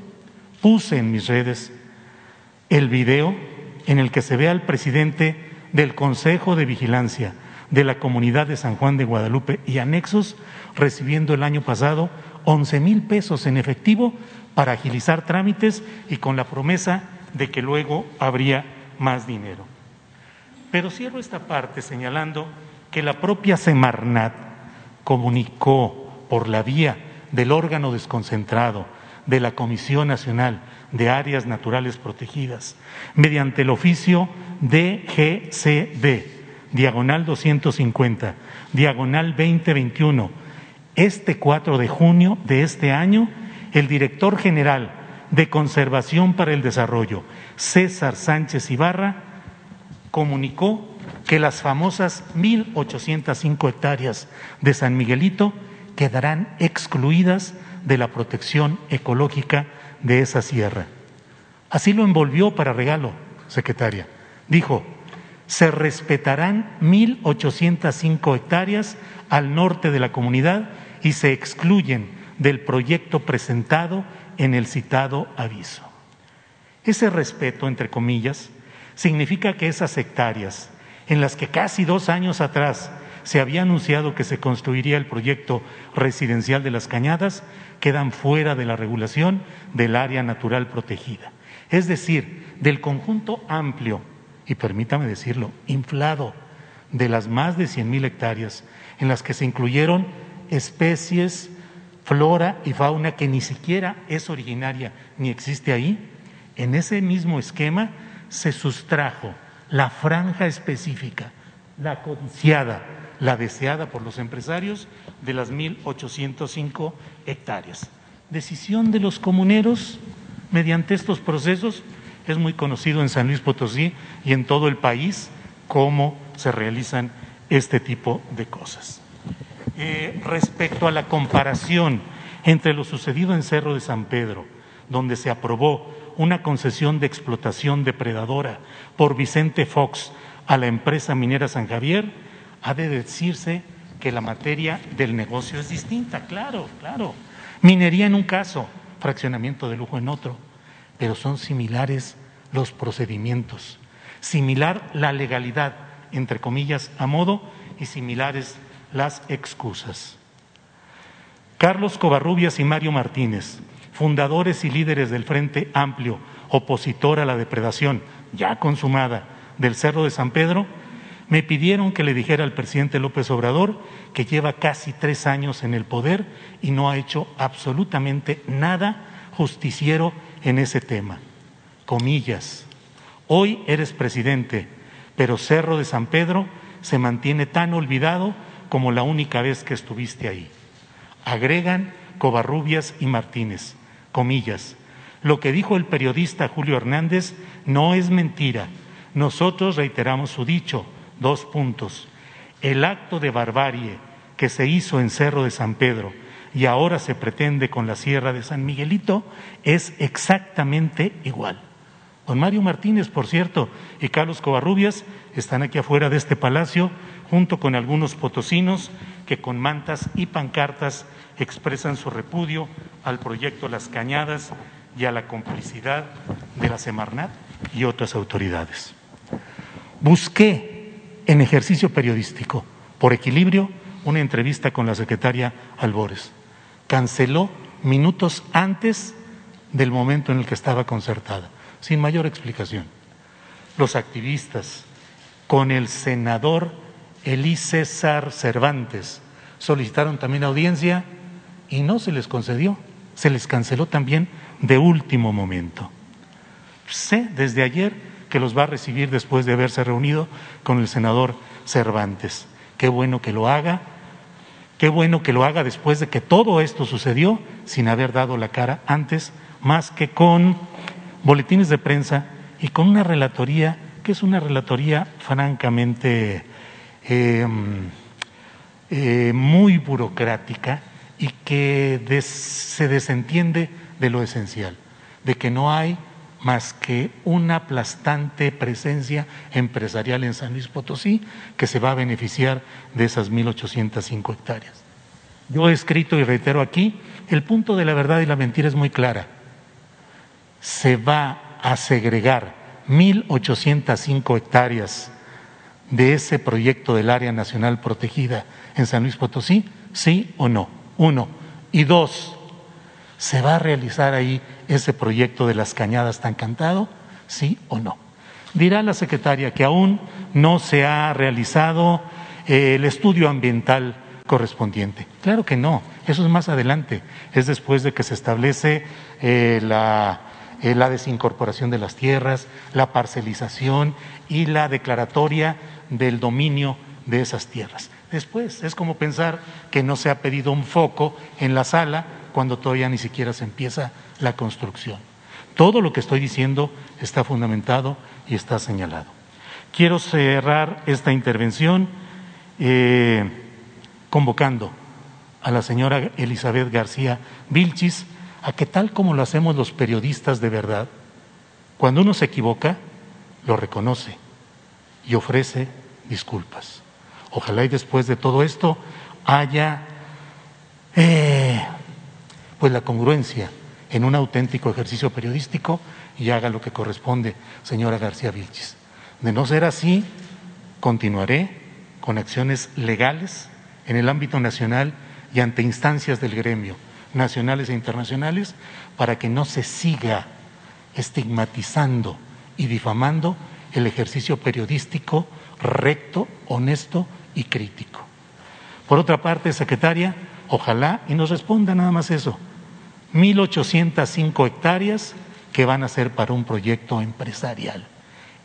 E: puse en mis redes el video en el que se ve al presidente del Consejo de Vigilancia de la comunidad de San Juan de Guadalupe y anexos recibiendo el año pasado 11 mil pesos en efectivo para agilizar trámites y con la promesa de que luego habría más dinero. Pero cierro esta parte señalando que la propia Semarnat comunicó por la vía del órgano desconcentrado de la Comisión Nacional de Áreas Naturales Protegidas, mediante el oficio DGCD, diagonal 250, diagonal 2021, este 4 de junio de este año, el director general de Conservación para el Desarrollo, César Sánchez Ibarra, comunicó que las famosas 1.805 hectáreas de San Miguelito quedarán excluidas de la protección ecológica de esa sierra. Así lo envolvió para regalo, secretaria. Dijo, se respetarán 1.805 hectáreas al norte de la comunidad y se excluyen del proyecto presentado en el citado aviso. Ese respeto, entre comillas, significa que esas hectáreas en las que casi dos años atrás se había anunciado que se construiría el proyecto residencial de las Cañadas, quedan fuera de la regulación del área natural protegida. Es decir, del conjunto amplio, y permítame decirlo, inflado, de las más de 100.000 hectáreas en las que se incluyeron especies, flora y fauna que ni siquiera es originaria ni existe ahí, en ese mismo esquema se sustrajo la franja específica, la codiciada, la deseada por los empresarios de las 1.805 hectáreas. Decisión de los comuneros mediante estos procesos es muy conocido en San Luis Potosí y en todo el país cómo se realizan este tipo de cosas. Eh, respecto a la comparación entre lo sucedido en Cerro de San Pedro, donde se aprobó una concesión de explotación depredadora por Vicente Fox a la empresa minera San Javier, ha de decirse que la materia del negocio es distinta, claro, claro. Minería en un caso, fraccionamiento de lujo en otro, pero son similares los procedimientos, similar la legalidad, entre comillas, a modo, y similares las excusas. Carlos Covarrubias y Mario Martínez, fundadores y líderes del Frente Amplio, opositor a la depredación ya consumada del Cerro de San Pedro, me pidieron que le dijera al presidente López Obrador que lleva casi tres años en el poder y no ha hecho absolutamente nada justiciero en ese tema. Comillas, hoy eres presidente, pero Cerro de San Pedro se mantiene tan olvidado como la única vez que estuviste ahí. Agregan Covarrubias y Martínez, comillas. Lo que dijo el periodista Julio Hernández no es mentira. Nosotros reiteramos su dicho Dos puntos. El acto de barbarie que se hizo en Cerro de San Pedro y ahora se pretende con la Sierra de San Miguelito es exactamente igual. Don Mario Martínez, por cierto, y Carlos Covarrubias están aquí afuera de este palacio junto con algunos potosinos que con mantas y pancartas expresan su repudio al proyecto Las Cañadas y a la complicidad de la Semarnat y otras autoridades. Busqué en ejercicio periodístico, por equilibrio, una entrevista con la secretaria Albores. Canceló minutos antes del momento en el que estaba concertada, sin mayor explicación. Los activistas, con el senador Elí César Cervantes, solicitaron también audiencia y no se les concedió, se les canceló también de último momento. Sé desde ayer que los va a recibir después de haberse reunido con el senador Cervantes. Qué bueno que lo haga, qué bueno que lo haga después de que todo esto sucedió sin haber dado la cara antes, más que con boletines de prensa y con una relatoría que es una relatoría francamente em, eh, muy burocrática y que se desentiende de lo esencial, de que no hay más que una aplastante presencia empresarial en San Luis Potosí que se va a beneficiar de esas 1.805 hectáreas. Yo he escrito y reitero aquí, el punto de la verdad y la mentira es muy clara. Se va a segregar 1.805 hectáreas de ese proyecto del área nacional protegida en San Luis Potosí, sí o no. Uno. Y dos, ¿se va a realizar ahí ese proyecto de las cañadas tan cantado? ¿Sí o no? Dirá la secretaria que aún no se ha realizado eh, el estudio ambiental correspondiente. Claro que no, eso es más adelante, es después de que se establece eh, la, eh, la desincorporación de las tierras, la parcelización y la declaratoria del dominio de esas tierras. Después es como pensar que no se ha pedido un foco en la sala cuando todavía ni siquiera se empieza la construcción. Todo lo que estoy diciendo está fundamentado y está señalado. Quiero cerrar esta intervención eh, convocando a la señora Elizabeth García Vilchis a que tal como lo hacemos los periodistas de verdad, cuando uno se equivoca, lo reconoce y ofrece disculpas. Ojalá y después de todo esto haya eh, pues la congruencia en un auténtico ejercicio periodístico y haga lo que corresponde, señora García Vilchis. De no ser así, continuaré con acciones legales en el ámbito nacional y ante instancias del gremio, nacionales e internacionales, para que no se siga estigmatizando y difamando el ejercicio periodístico recto, honesto y crítico. Por otra parte, secretaria, ojalá y nos responda nada más eso. 1.805 hectáreas que van a ser para un proyecto empresarial.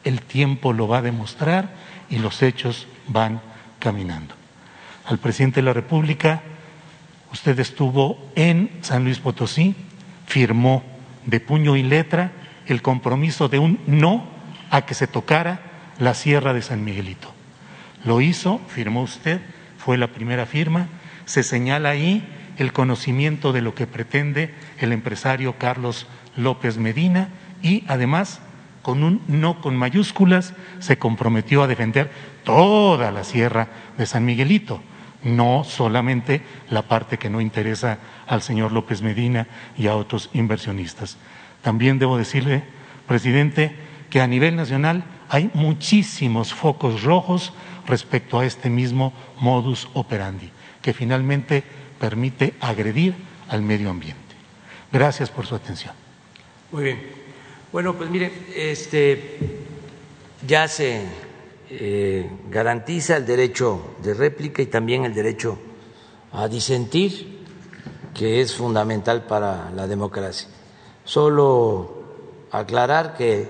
E: El tiempo lo va a demostrar y los hechos van caminando. Al presidente de la República, usted estuvo en San Luis Potosí, firmó de puño y letra el compromiso de un no a que se tocara la Sierra de San Miguelito. Lo hizo, firmó usted, fue la primera firma, se señala ahí el conocimiento de lo que pretende el empresario Carlos López Medina y además con un no con mayúsculas se comprometió a defender toda la sierra de San Miguelito, no solamente la parte que no interesa al señor López Medina y a otros inversionistas. También debo decirle, presidente, que a nivel nacional hay muchísimos focos rojos respecto a este mismo modus operandi, que finalmente permite agredir al medio ambiente. Gracias por su atención.
A: Muy bien. Bueno, pues mire, este, ya se eh, garantiza el derecho de réplica y también el derecho a disentir, que es fundamental para la democracia. Solo aclarar que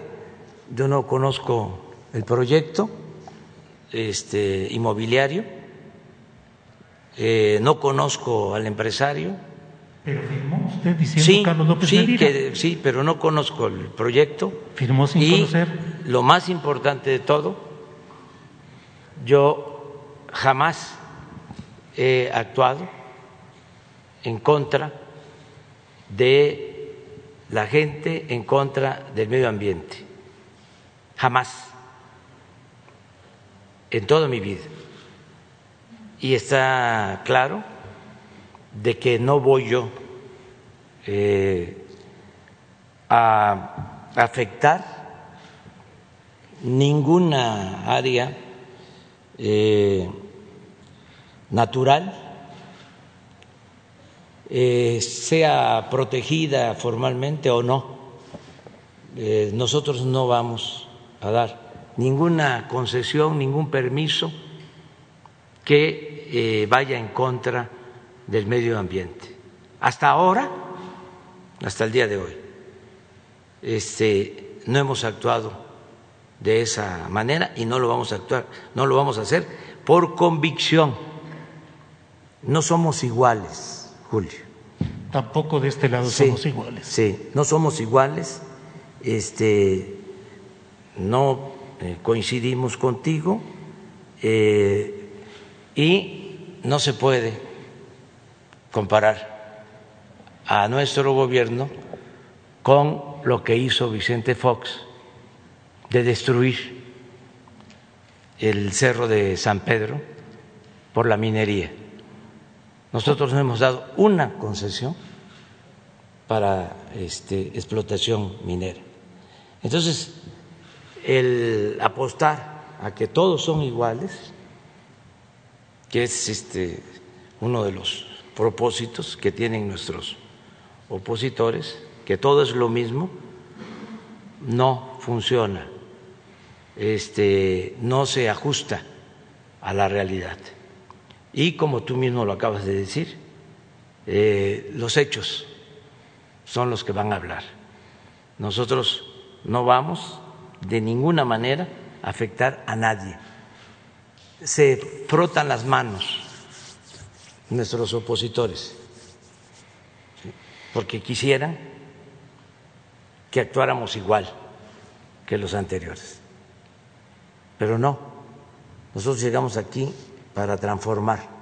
A: yo no conozco el proyecto este, inmobiliario, eh, no conozco al empresario.
E: Pero firmó usted diciendo sí, Carlos López
A: sí, que, sí, pero no conozco el proyecto.
E: Firmó sin
A: y
E: conocer.
A: Lo más importante de todo, yo jamás he actuado en contra de la gente, en contra del medio ambiente. Jamás. En toda mi vida. Y está claro de que no voy yo eh, a afectar ninguna área eh, natural, eh, sea protegida formalmente o no. Nosotros no vamos a dar ninguna concesión, ningún permiso que eh, vaya en contra del medio ambiente. Hasta ahora, hasta el día de hoy, este, no hemos actuado de esa manera y no lo vamos a actuar, no lo vamos a hacer por convicción. No somos iguales, Julio.
E: Tampoco de este lado
A: Sí,
E: somos iguales.
A: Sí, no somos iguales, este, no eh, coincidimos contigo eh, y no se puede comparar a nuestro gobierno con lo que hizo Vicente Fox de destruir el cerro de San Pedro por la minería. Nosotros no hemos dado una concesión para este, explotación minera. Entonces, el apostar a que todos son iguales, que es este, uno de los propósitos que tienen nuestros opositores, que todo es lo mismo, no funciona, este, no se ajusta a la realidad. Y como tú mismo lo acabas de decir, eh, los hechos son los que van a hablar. Nosotros no vamos de ninguna manera afectar a nadie. Se frotan las manos nuestros opositores porque quisieran que actuáramos igual que los anteriores. Pero no, nosotros llegamos aquí para transformar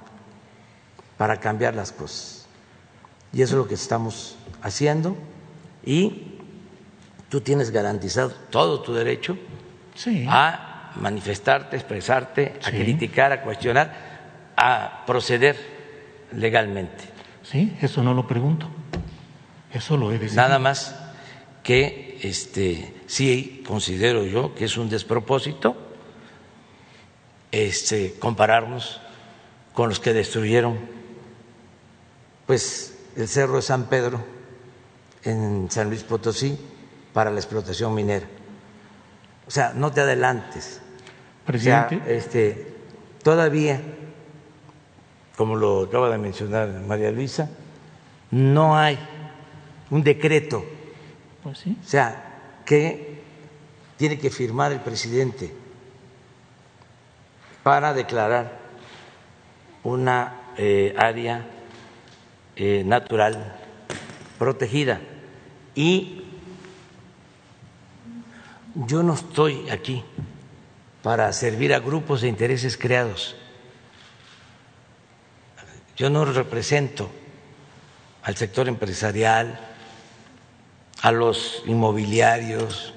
A: para cambiar las cosas. Y eso es lo que estamos haciendo y tú tienes garantizado todo tu derecho a manifestarte, expresarte, a criticar, a cuestionar, a proceder legalmente.
E: Sí, eso no lo pregunto. Eso lo he decidido.
A: Nada más que este sí considero yo que es un despropósito este compararnos con los que destruyeron pues el Cerro de San Pedro en San Luis Potosí para la explotación minera. O sea, no te adelantes.
E: Presidente.
A: este, todavía, como lo acaba de mencionar María Luisa, no hay un decreto.
E: Pues sí.
A: O sea, que tiene que firmar el presidente para declarar una eh, área eh, natural protegida. Y yo no estoy aquí para servir a grupos de intereses creados. Yo no represento al sector empresarial, a los inmobiliarios,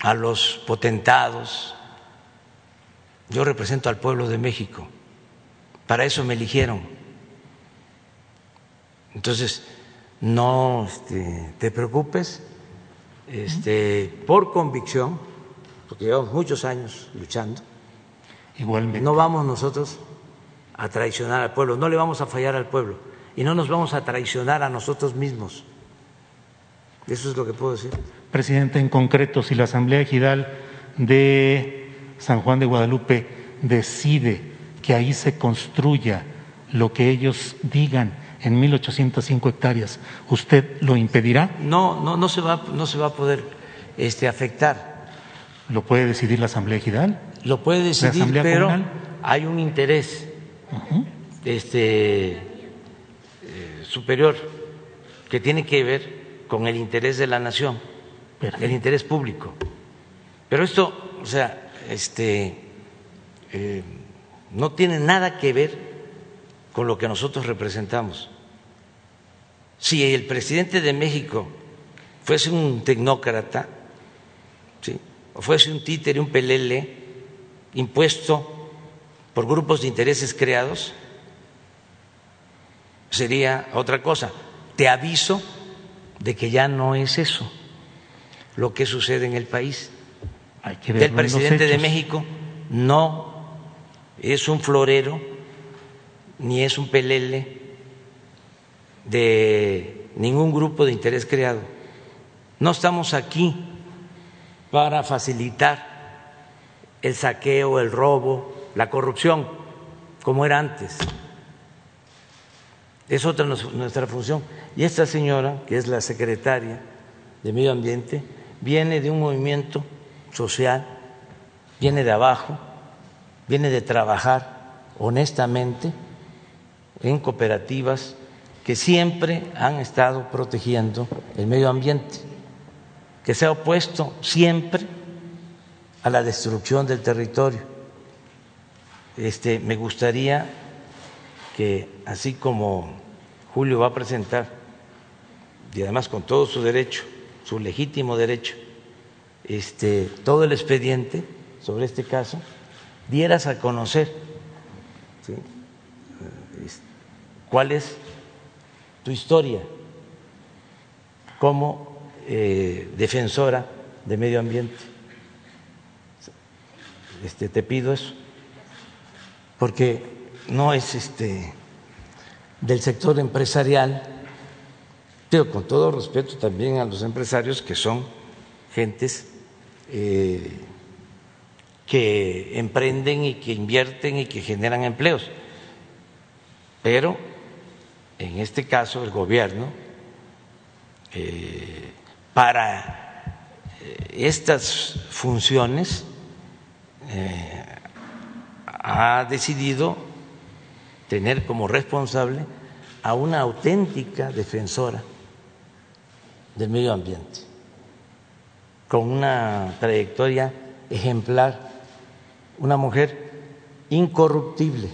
A: a los potentados. Yo represento al pueblo de México. Para eso me eligieron. Entonces, no este, te preocupes, este, por convicción, porque llevamos muchos años luchando,
E: Igualmente.
A: no vamos nosotros a traicionar al pueblo, no le vamos a fallar al pueblo y no nos vamos a traicionar a nosotros mismos. Eso es lo que puedo decir.
E: Presidente, en concreto, si la Asamblea Ejidal de San Juan de Guadalupe decide que ahí se construya lo que ellos digan en 1.805 hectáreas, ¿usted lo impedirá?
A: No, no, no se va, no se va a poder este, afectar.
E: ¿Lo puede decidir la Asamblea Ejidal?
A: Lo puede decidir, pero
E: Comunal?
A: hay un interés este, eh, superior que tiene que ver con el interés de la nación,
E: Perfecto.
A: el interés público. Pero esto, o sea, este, eh, no tiene nada que ver con lo que nosotros representamos. Si el presidente de México fuese un tecnócrata, ¿sí? o fuese un títere, un pelele impuesto por grupos de intereses creados, sería otra cosa. Te aviso de que ya no es eso lo que sucede en el país.
E: Hay que
A: el presidente de. México no es un florero ni es un pelele de ningún grupo de interés creado. No estamos aquí para facilitar el saqueo, el robo, la corrupción, como era antes. Es otra nuestra función. Y esta señora, que es la secretaria de Medio Ambiente, viene de un movimiento social, viene de abajo, viene de trabajar honestamente en cooperativas que siempre han estado protegiendo el medio ambiente, que se ha opuesto siempre a la destrucción del territorio. Este, me gustaría que, así como Julio va a presentar, y además con todo su derecho, su legítimo derecho, este, todo el expediente sobre este caso, dieras a conocer ¿sí? Eh, cuál es tu historia como eh, defensora de medio ambiente. Este, te pido eso, porque no es este del sector empresarial, pero con todo respeto también a los empresarios que son gentes eh, que emprenden y que invierten y que generan empleos. Pero en este caso el gobierno, eh, para eh, estas funciones, eh, ha decidido tener como responsable a una auténtica defensora del medio ambiente, con una trayectoria ejemplar, una mujer incorruptible,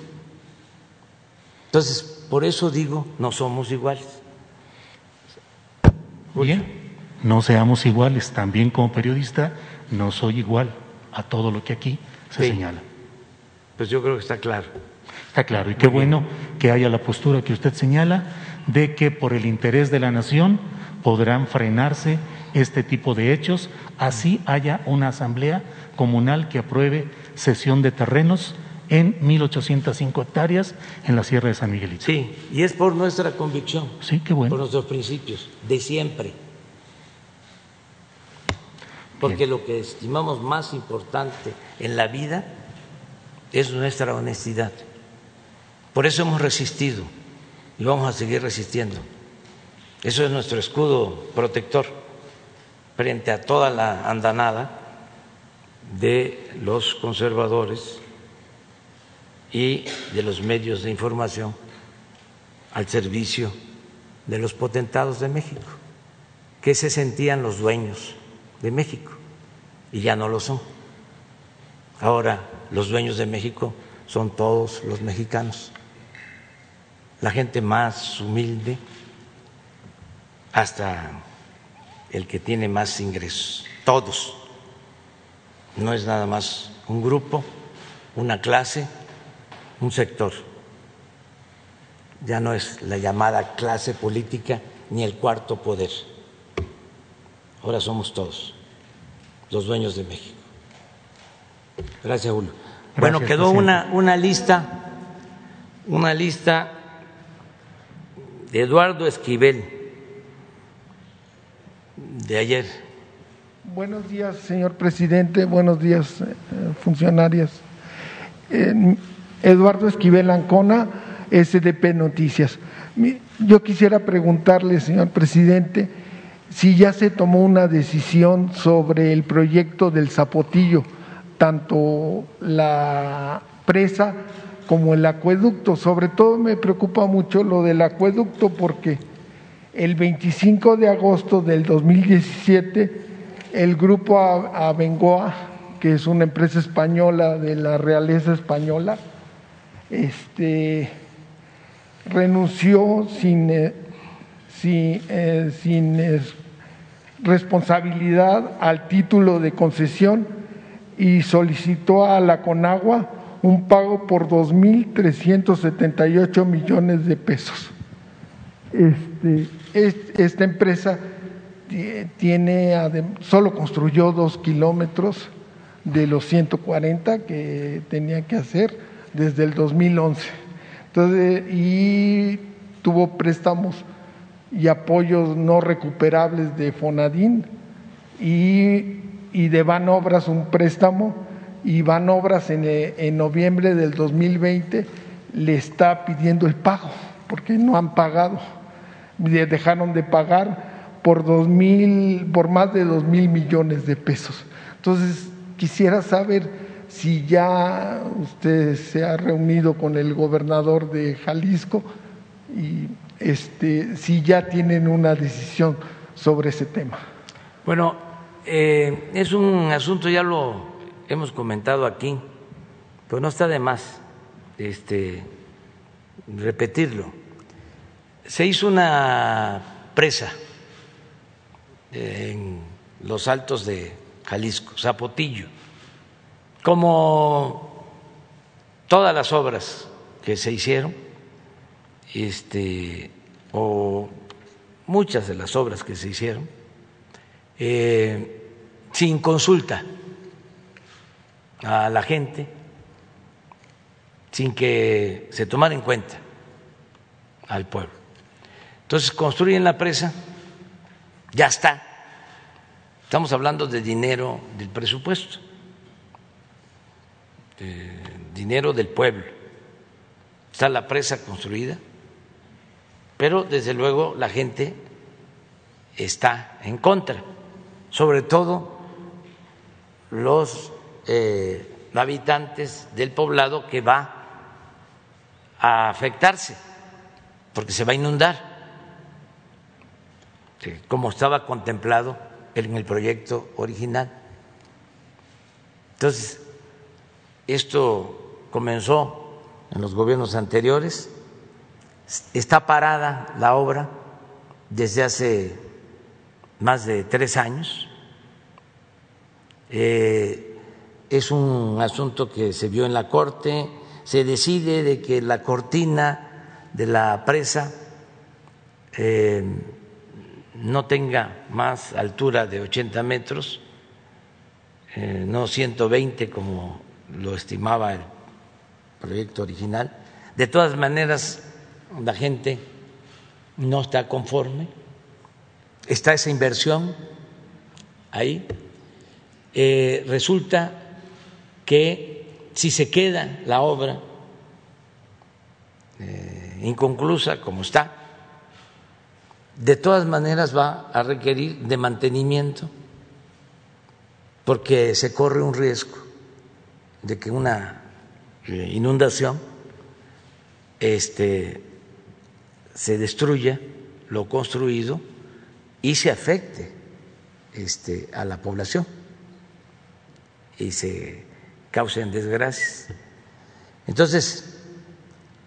A: Entonces, por eso digo, no somos iguales.
E: Bien, no seamos iguales. También como periodista no soy igual a todo lo que aquí se
A: Sí.
E: señala.
A: Pues yo creo que está claro.
E: Está claro, y qué bueno que haya la postura que usted señala de que por el interés de la nación podrán frenarse este tipo de hechos, así haya una asamblea comunal que apruebe cesión de terrenos en 1.805 hectáreas en la Sierra de San Miguelito.
A: Sí, y es por nuestra convicción,
E: Sí, qué
A: por nuestros principios, de siempre. Porque lo que estimamos más importante en la vida es nuestra honestidad. Por eso hemos resistido y vamos a seguir resistiendo. Eso es nuestro escudo protector frente a toda la andanada de los conservadores y de los medios de información al servicio de los potentados de México, que se sentían los dueños de México y ya no lo son. Ahora los dueños de México son todos los mexicanos, la gente más humilde hasta el que tiene más ingresos, todos. No es nada más un grupo, una clase, un sector. Ya no es la llamada clase política ni el cuarto poder. Ahora somos todos los dueños de México. Gracias, Julio. bueno, quedó
E: presidente.
A: una, una lista, una lista de Eduardo Esquivel de ayer.
F: Buenos días, señor presidente. Buenos días, eh, funcionarias. Eh, Eduardo Esquivel Ancona, SDP Noticias. Yo quisiera preguntarle, señor presidente, si ya se tomó una decisión sobre el proyecto del Zapotillo, tanto la presa como el acueducto. Sobre todo me preocupa mucho lo del acueducto porque el 25 de agosto del 2017, el grupo Abengoa, que es una empresa española de la realeza española, este, renunció sin, eh, sin, eh, sin, eh, responsabilidad al título de concesión y solicitó a la Conagua un pago por 2.378 millones de pesos. Este, es- esta empresa ti- tiene, solo construyó dos kilómetros de los 140 que tenía que hacer desde el 2011. Entonces, y tuvo préstamos y apoyos no recuperables de Fonadín y, y de Banobras un préstamo y Banobras en, eh, en noviembre del 2020 le está pidiendo el pago porque no han pagado, dejaron de pagar por, dos mil, por más de dos mil millones de pesos. Entonces, quisiera saber si ya usted se ha reunido con el gobernador de Jalisco y este, si ya tienen una decisión sobre ese tema.
A: Bueno, eh, es un asunto, ya lo hemos comentado aquí, pero no está de más este, repetirlo. Se hizo una presa en los altos de Jalisco, Zapotillo, como todas las obras que se hicieron, este, o muchas de las obras que se hicieron, eh, sin consulta a la gente, sin que se tomara en cuenta al pueblo. Entonces construyen la presa, ya está. Estamos hablando de dinero del presupuesto, de dinero del pueblo. Está la presa construida, pero desde luego la gente está en contra, sobre todo los eh, habitantes del poblado que va a afectarse, porque se va a inundar, como estaba contemplado en el proyecto original. Entonces, esto comenzó en los gobiernos anteriores está parada la obra desde hace más de tres años. Eh, es un asunto que se vio en la Corte, se decide de que la cortina de la presa eh, no tenga más altura de 80 metros, eh, no 120 como lo estimaba el proyecto original. De todas maneras, la gente no está conforme, está esa inversión ahí. Eh, resulta que si se queda la obra eh, inconclusa como está, de todas maneras va a requerir de mantenimiento porque se corre un riesgo de que una eh, inundación este, se destruya lo construido y se afecte este, a la población y se causen desgracias. Entonces,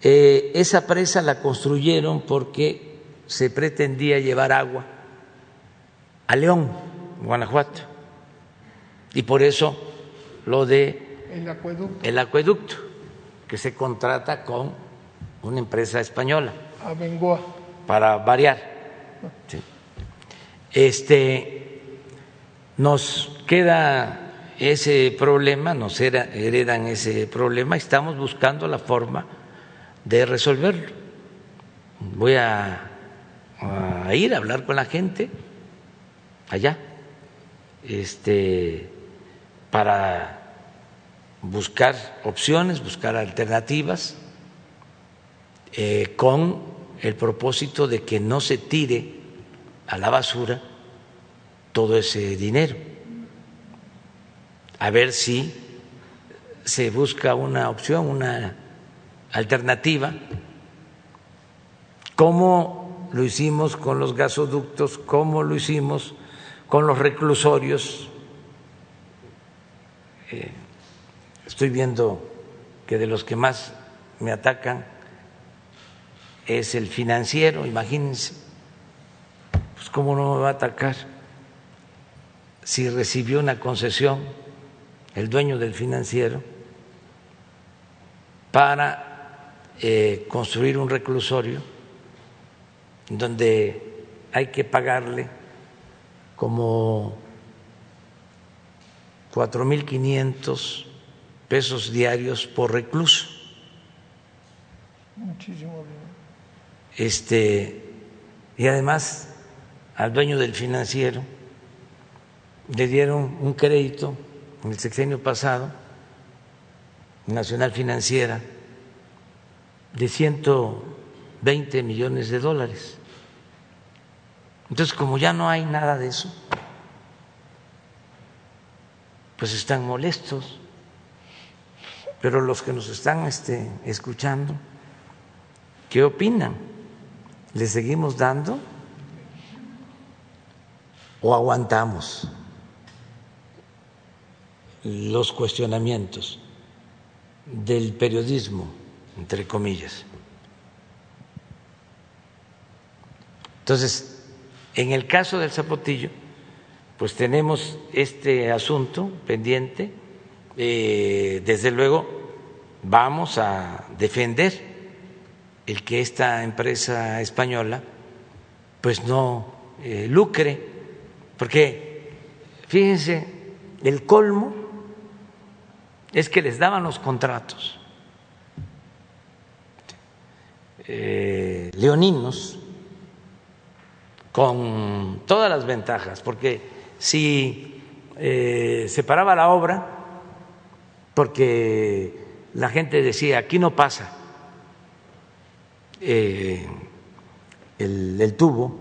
A: eh, esa presa la construyeron porque se pretendía llevar agua a León, Guanajuato, y por eso lo de
F: El acueducto.
A: el acueducto, que se contrata con una empresa española
F: A Bengoa.
A: para variar. Sí. Este nos queda ese problema, nos heredan ese problema, estamos buscando la forma de resolverlo. Voy a, a ir a hablar con la gente allá, este, para buscar opciones, buscar alternativas eh, con el propósito de que no se tire a la basura todo ese dinero. A ver si se busca una opción, una alternativa, como lo hicimos con los gasoductos, como lo hicimos con los reclusorios. Eh, estoy viendo que de los que más me atacan es el financiero, imagínense, pues cómo no me va a atacar si recibió una concesión el dueño del financiero para eh, construir un reclusorio donde hay que pagarle como 4.500 pesos diarios por recluso.
F: Muchísimo dinero.
A: este, y además al dueño del financiero le dieron un crédito en el sexenio pasado, Nacional Financiera, de 120 millones de dólares. Entonces, como ya no hay nada de eso, pues están molestos. Pero los que nos están este, escuchando, ¿qué opinan? ¿Le seguimos dando o aguantamos los cuestionamientos del periodismo, entre comillas? Entonces, en el caso del Zapotillo, pues tenemos este asunto pendiente. Eh, desde luego, vamos a defender el que esta empresa española pues no eh, lucre, porque fíjense, el colmo es que les daban los contratos eh, leoninos con todas las ventajas, porque si eh, se paraba la obra, porque la gente decía, aquí no pasa eh, el, tubo,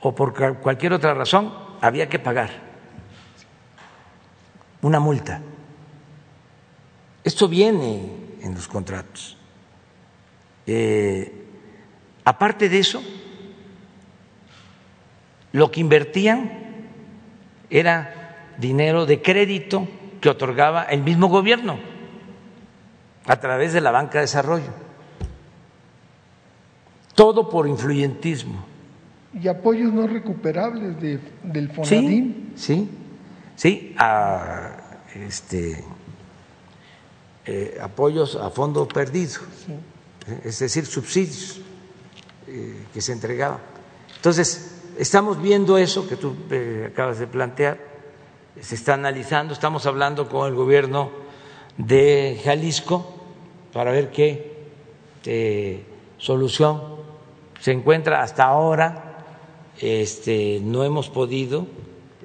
A: o por cualquier otra razón, había que pagar una multa. Esto viene en los contratos. Eh, aparte de eso, lo que invertían era dinero de crédito que otorgaba el mismo gobierno a través de la banca de desarrollo. todo por influyentismo.
F: Y apoyos no recuperables de, del FONADIN.
A: Sí, sí, sí, a, este, eh, apoyos a fondo perdido, es decir, subsidios eh, que se entregaban. Entonces, estamos viendo eso que tú eh, acabas de plantear, se está analizando, estamos hablando con el gobierno de Jalisco para ver qué solución se encuentra hasta ahora. Este, no hemos podido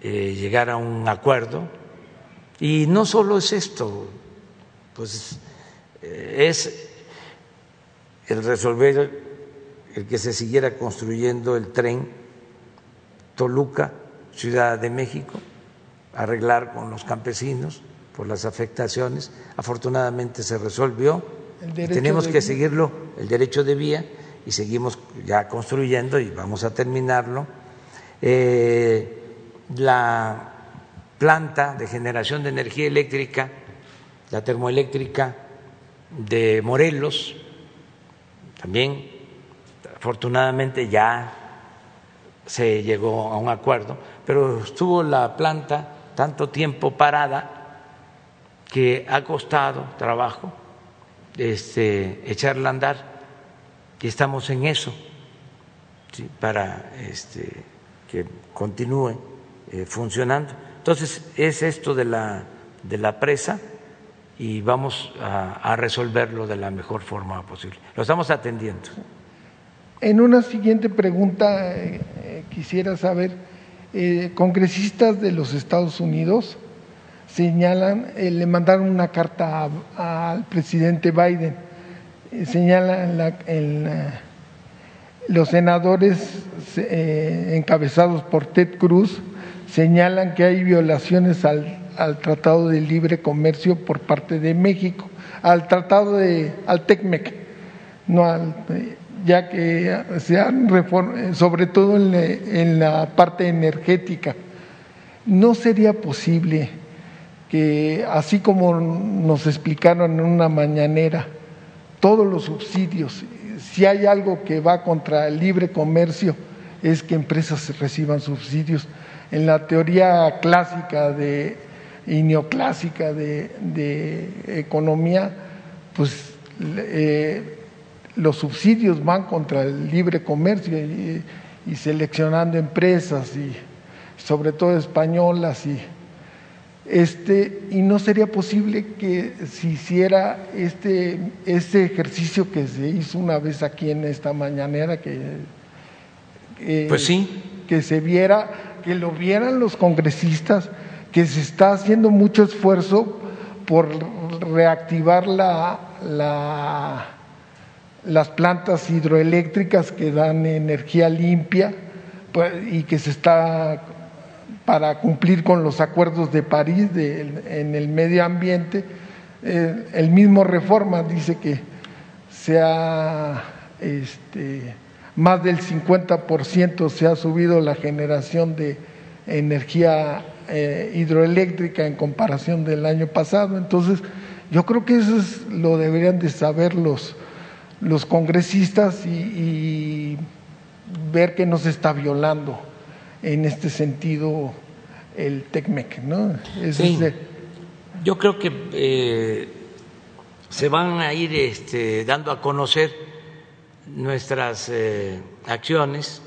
A: llegar a un acuerdo y no solo es esto, pues es el resolver el que se siguiera construyendo el tren Toluca, Ciudad de México, arreglar con los campesinos por las afectaciones. Afortunadamente se resolvió. Tenemos que seguirlo, el derecho de vía, y seguimos ya construyendo y vamos a terminarlo. Eh, la planta de generación de energía eléctrica, la termoeléctrica de Morelos, también afortunadamente ya se llegó a un acuerdo, pero estuvo la planta tanto tiempo parada que ha costado trabajo este, echarla a andar y estamos en eso para este, que continúe eh, funcionando. Entonces es esto de la, de la presa y vamos a, resolverlo de la mejor forma posible. Lo estamos atendiendo.
F: En una siguiente pregunta eh, eh, quisiera saber, eh, congresistas de los Estados Unidos señalan, le mandaron una carta al presidente Biden, señalan la, los senadores encabezados por Ted Cruz señalan que hay violaciones al, al, Tratado de Libre Comercio por parte de México, al Tratado de, al TECMEC, no al ya que se han sobre todo en la parte energética. ¿No sería posible que, así como nos explicaron en una mañanera, todos los subsidios, si hay algo que va contra el libre comercio, es que empresas reciban subsidios? En la teoría clásica de, y neoclásica de, de economía, pues eh, los subsidios van contra el libre comercio y, seleccionando empresas y sobre todo españolas y este y no sería posible que se hiciera este este ejercicio que se hizo una vez aquí en esta mañanera que
A: pues sí.
F: que se viera que lo vieran los congresistas que se está haciendo mucho esfuerzo por reactivar la, la las plantas hidroeléctricas que dan energía limpia pues, y que se está para cumplir con los acuerdos de París en el medio ambiente. Eh, el mismo Reforma dice que sea este, más del 50% se ha subido la generación de energía eh, hidroeléctrica en comparación del año pasado. Entonces, yo creo que eso es, lo deberían de saber los, los congresistas y, ver que no se está violando en este sentido el TECMEC. ¿no?
A: Yo creo que eh, se van a ir este, dando a conocer nuestras eh, acciones.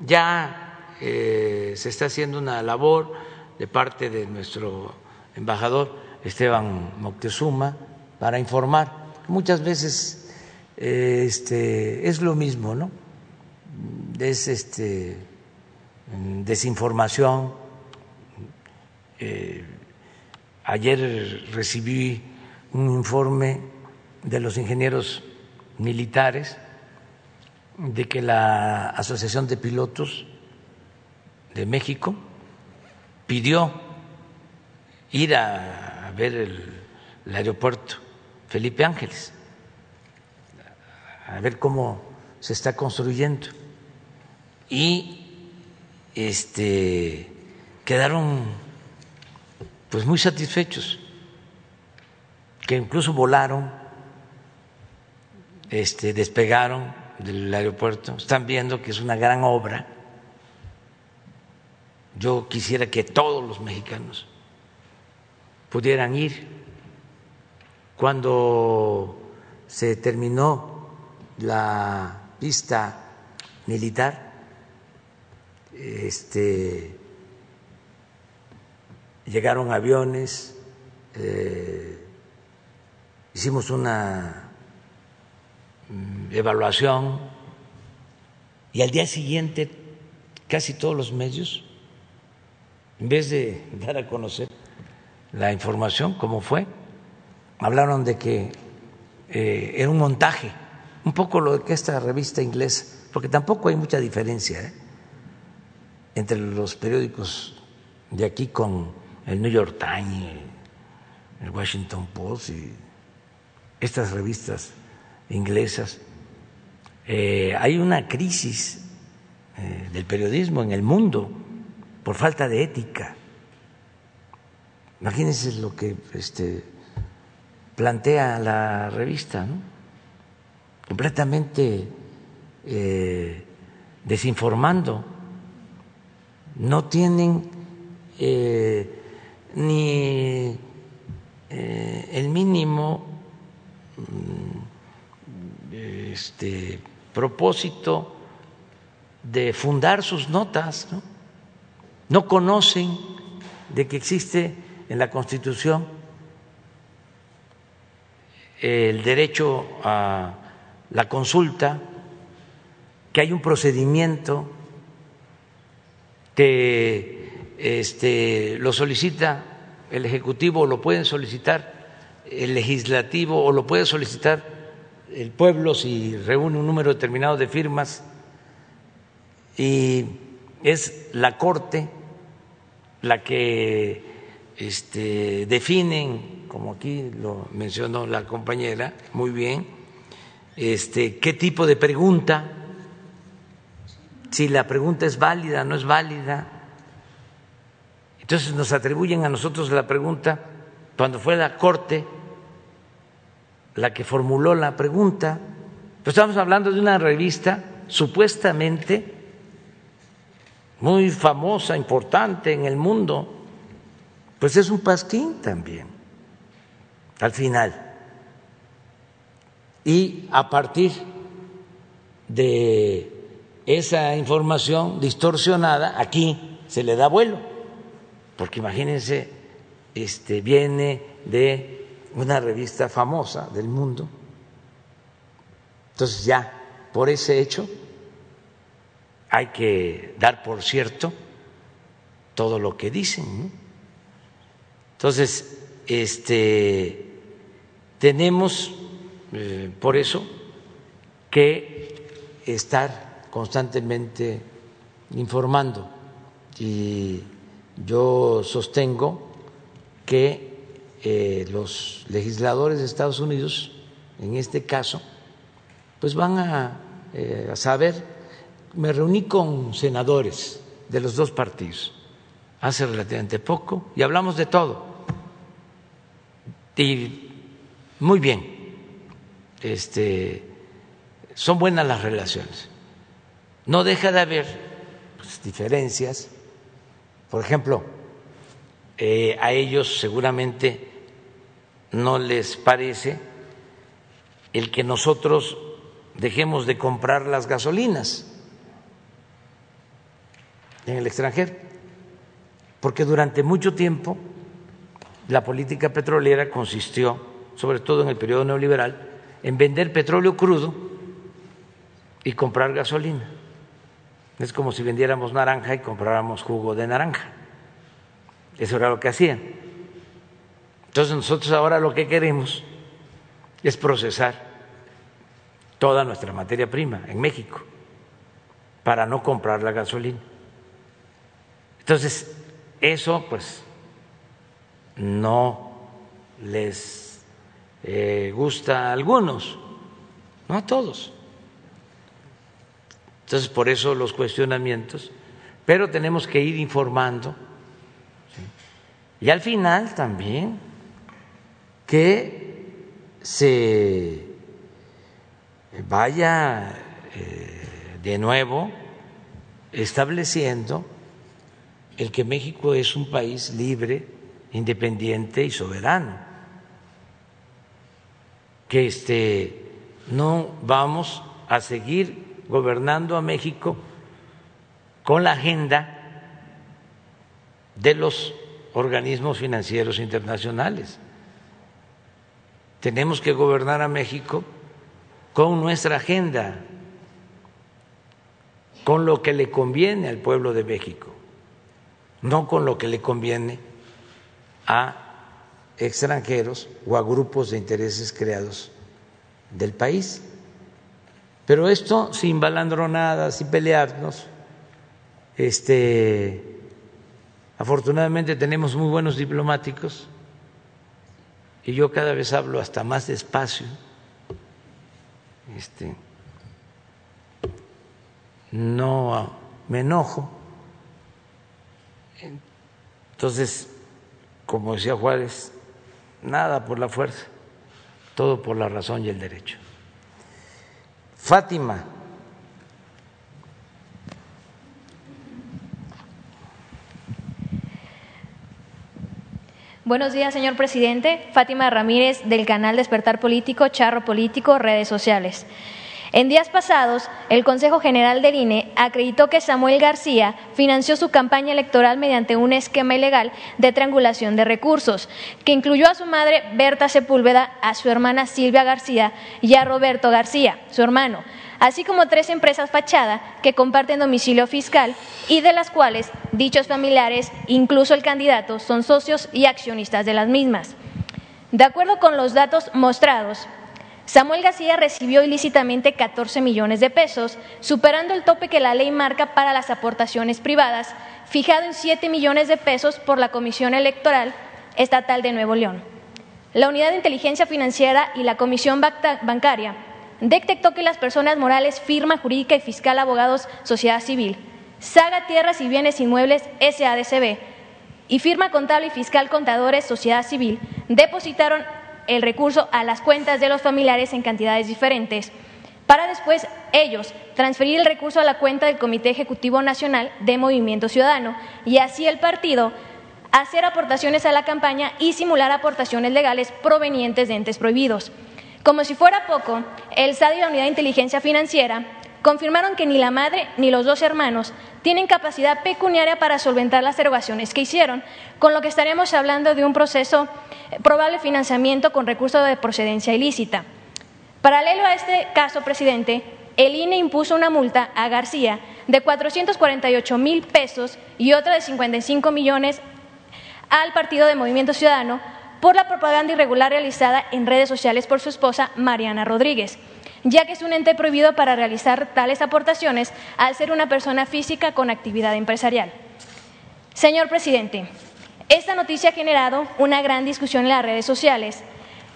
A: Ya eh, se está haciendo una labor de parte de nuestro embajador Esteban Moctezuma para informar. Muchas veces este, es lo mismo, ¿no? Es este, desinformación. Eh, ayer recibí un informe de los ingenieros militares de que la Asociación de Pilotos de México pidió ir a ver el aeropuerto Felipe Ángeles a ver cómo se está construyendo. Y este quedaron pues muy satisfechos, que incluso volaron, este, despegaron del aeropuerto, están viendo que es una gran obra. Yo quisiera que todos los mexicanos pudieran ir. Cuando se terminó la pista militar, este, llegaron aviones, eh, hicimos una mm, evaluación y al día siguiente casi todos los medios, en vez de dar a conocer la información, como fue, hablaron de que eh, era un montaje, un poco lo que esta revista inglesa, porque tampoco hay mucha diferencia ¿eh? entre los periódicos de aquí con el New York Times, el Washington Post y estas revistas inglesas. Eh, hay una crisis del periodismo en el mundo por falta de ética. Imagínense lo que este, plantea la revista, ¿no? Completamente eh, desinformando. No tienen eh, ni eh, el mínimo mm, este, propósito de fundar sus notas, ¿no? no conocen de que existe en la Constitución el derecho a la consulta, que hay un procedimiento que este, lo solicita el Ejecutivo o lo pueden solicitar el Legislativo o lo puede solicitar el pueblo si reúne un número determinado de firmas y es la Corte la que este, definen, como aquí lo mencionó la compañera, muy bien, este, qué tipo de pregunta, si la pregunta es válida, no es válida. Entonces nos atribuyen a nosotros la pregunta cuando fue la Corte la que formuló la pregunta. Pues estamos hablando de una revista supuestamente muy famosa, importante en el mundo, pues es un pasquín también, al final. Y a partir de esa información distorsionada, aquí se le da vuelo, porque imagínense, este, viene de una revista famosa del mundo. Entonces ya, por ese hecho, hay que dar por cierto todo lo que dicen. Entonces, este, tenemos eh, por eso que estar constantemente informando. Y yo sostengo que eh, los legisladores de Estados Unidos, en este caso, pues van a, eh, a saber. Me reuní con senadores de los dos partidos hace relativamente poco y hablamos de todo. Y muy bien, este, son buenas las relaciones. No deja de haber pues, diferencias. Por ejemplo, eh, a ellos seguramente no les parece el que nosotros dejemos de comprar las gasolinas en el extranjero, porque durante mucho tiempo la política petrolera consistió, sobre todo en el periodo neoliberal, en vender petróleo crudo y comprar gasolina. Es como si vendiéramos naranja y compráramos jugo de naranja. Eso era lo que hacían. Entonces nosotros ahora lo que queremos es procesar toda nuestra materia prima en México para no comprar la gasolina. Entonces, eso pues no les eh, gusta a algunos, no a todos. Entonces, por eso los cuestionamientos, pero tenemos que ir informando. Y al final también que se vaya eh, de nuevo estableciendo el que México es un país libre, independiente y soberano, que este, no vamos a seguir gobernando a México con la agenda de los organismos financieros internacionales. Tenemos que gobernar a México con nuestra agenda, con lo que le conviene al pueblo de México, no con lo que le conviene a extranjeros o a grupos de intereses creados del país. Pero esto sin balandronadas, sin pelearnos, este, afortunadamente tenemos muy buenos diplomáticos y yo cada vez hablo hasta más despacio. Este, no me enojo. Entonces, como decía Juárez, nada por la fuerza, todo por la razón y el derecho. Fátima.
G: Buenos días, señor presidente. Fátima Ramírez, del canal Despertar Político, Charro Político, redes sociales. En días pasados, el Consejo General del INE acreditó que Samuel García financió su campaña electoral mediante un esquema ilegal de triangulación de recursos, que incluyó a su madre Berta Sepúlveda, a su hermana Silvia García y a Roberto García, su hermano, así como tres empresas fachada que comparten domicilio fiscal y de las cuales dichos familiares, incluso el candidato, son socios y accionistas de las mismas. De acuerdo con los datos mostrados, Samuel García recibió ilícitamente 14 millones de pesos, superando el tope que la ley marca para las aportaciones privadas, fijado en 7 millones de pesos por la Comisión Electoral Estatal de Nuevo León. La Unidad de Inteligencia Financiera y la Comisión Bancaria detectó que las personas morales, firma jurídica y fiscal, abogados, sociedad civil, Saga Tierras y Bienes Inmuebles SADCB y firma contable y fiscal contadores, sociedad civil, depositaron el recurso a las cuentas de los familiares en cantidades diferentes, para después ellos transferir el recurso a la cuenta del Comité Ejecutivo Nacional de Movimiento Ciudadano y así el partido hacer aportaciones a la campaña y simular aportaciones legales provenientes de entes prohibidos. Como si fuera poco, el SAD y la Unidad de Inteligencia Financiera confirmaron que ni la madre ni los dos hermanos tienen capacidad pecuniaria para solventar las erogaciones que hicieron, con lo que estaríamos hablando de un proceso eh, probable financiamiento con recursos de procedencia ilícita. Paralelo a este caso, presidente, el INE impuso una multa a García de 448 mil pesos y otra de 55 millones al Partido de Movimiento Ciudadano por la propaganda irregular realizada en redes sociales por su esposa Mariana Rodríguez, ya que es un ente prohibido para realizar tales aportaciones al ser una persona física con actividad empresarial. Señor presidente, esta noticia ha generado una gran discusión en las redes sociales,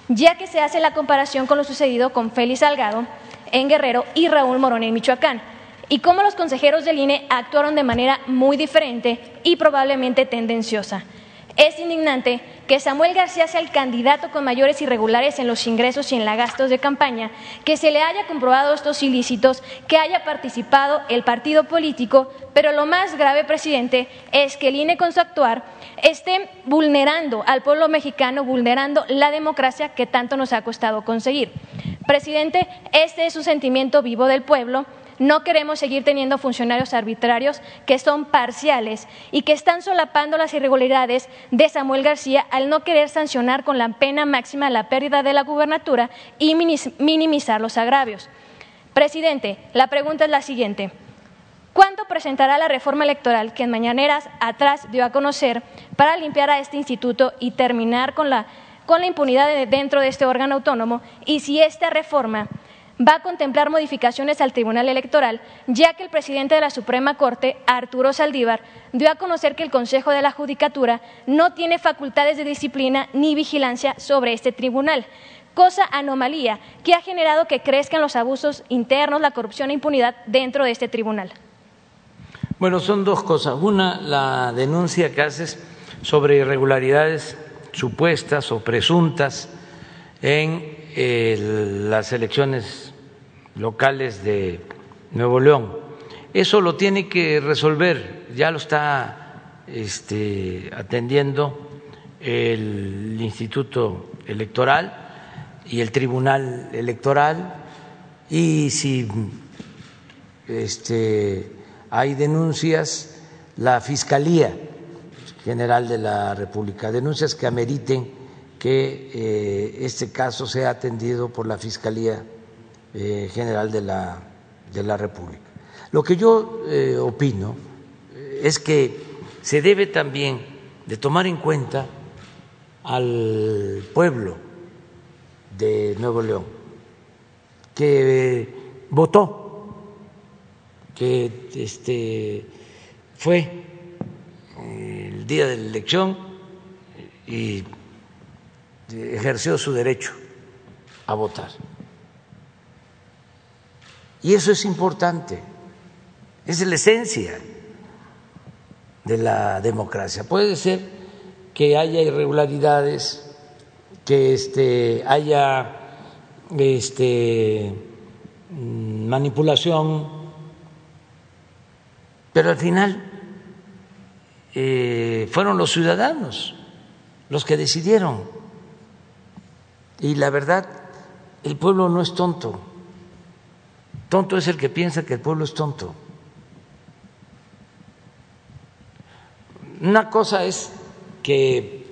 G: ya que se hace la comparación con lo sucedido con Félix Salgado en Guerrero y Raúl Morón en Michoacán, y cómo los consejeros del INE actuaron de manera muy diferente y probablemente tendenciosa. Es indignante que Samuel García sea el candidato con mayores irregulares en los ingresos y en los gastos de campaña, que se le haya comprobado estos ilícitos, que haya participado el partido político, pero lo más grave, presidente, es que el INE con su actuar esté vulnerando al pueblo mexicano, vulnerando la democracia que tanto nos ha costado conseguir. Presidente, este es un sentimiento vivo del pueblo no queremos seguir teniendo funcionarios arbitrarios que son parciales y que están solapando las irregularidades de Samuel García al no querer sancionar con la pena máxima la pérdida de la gubernatura y minimizar los agravios. Presidente, la pregunta es la siguiente. ¿Cuándo presentará la reforma electoral que en mañaneras atrás dio a conocer para limpiar a este instituto y terminar con la, con la impunidad dentro de este órgano autónomo? Y si esta reforma va a contemplar modificaciones al Tribunal Electoral, ya que el presidente de la Suprema Corte, Arturo Saldívar, dio a conocer que el Consejo de la Judicatura no tiene facultades de disciplina ni vigilancia sobre este tribunal, cosa anomalía que ha generado que crezcan los abusos internos, la corrupción e impunidad dentro de este tribunal.
A: Bueno, son dos cosas. Una, la denuncia que haces sobre irregularidades supuestas o presuntas en las elecciones locales de Nuevo León. Eso lo tiene que resolver, ya lo está este, atendiendo el Instituto Electoral y el Tribunal Electoral y si este, hay denuncias, la Fiscalía General de la República, denuncias que ameriten que eh, este caso sea atendido por la Fiscalía eh, General de la, de la República. Lo que yo eh, opino es que se debe también de tomar en cuenta al pueblo de Nuevo León, que votó, que este, fue el día de la elección y ejerció su derecho a votar. Y eso es importante, es la esencia de la democracia. Puede ser que haya irregularidades, que este, haya este, manipulación, pero al final eh, fueron los ciudadanos los que decidieron. Y la verdad, el pueblo no es tonto. Tonto es el que piensa que el pueblo es tonto. Una cosa es que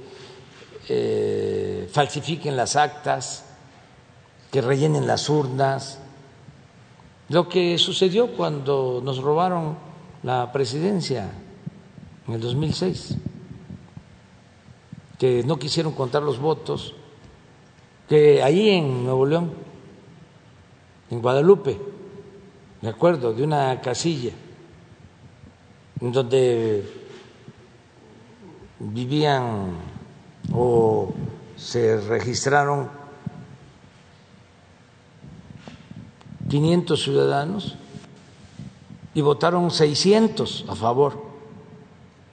A: eh, falsifiquen las actas, que rellenen las urnas, lo que sucedió cuando nos robaron la presidencia en el 2006, que no quisieron contar los votos, que ahí en Nuevo León, en Guadalupe, me acuerdo de una casilla en donde vivían o se registraron 500 ciudadanos y votaron 600 a favor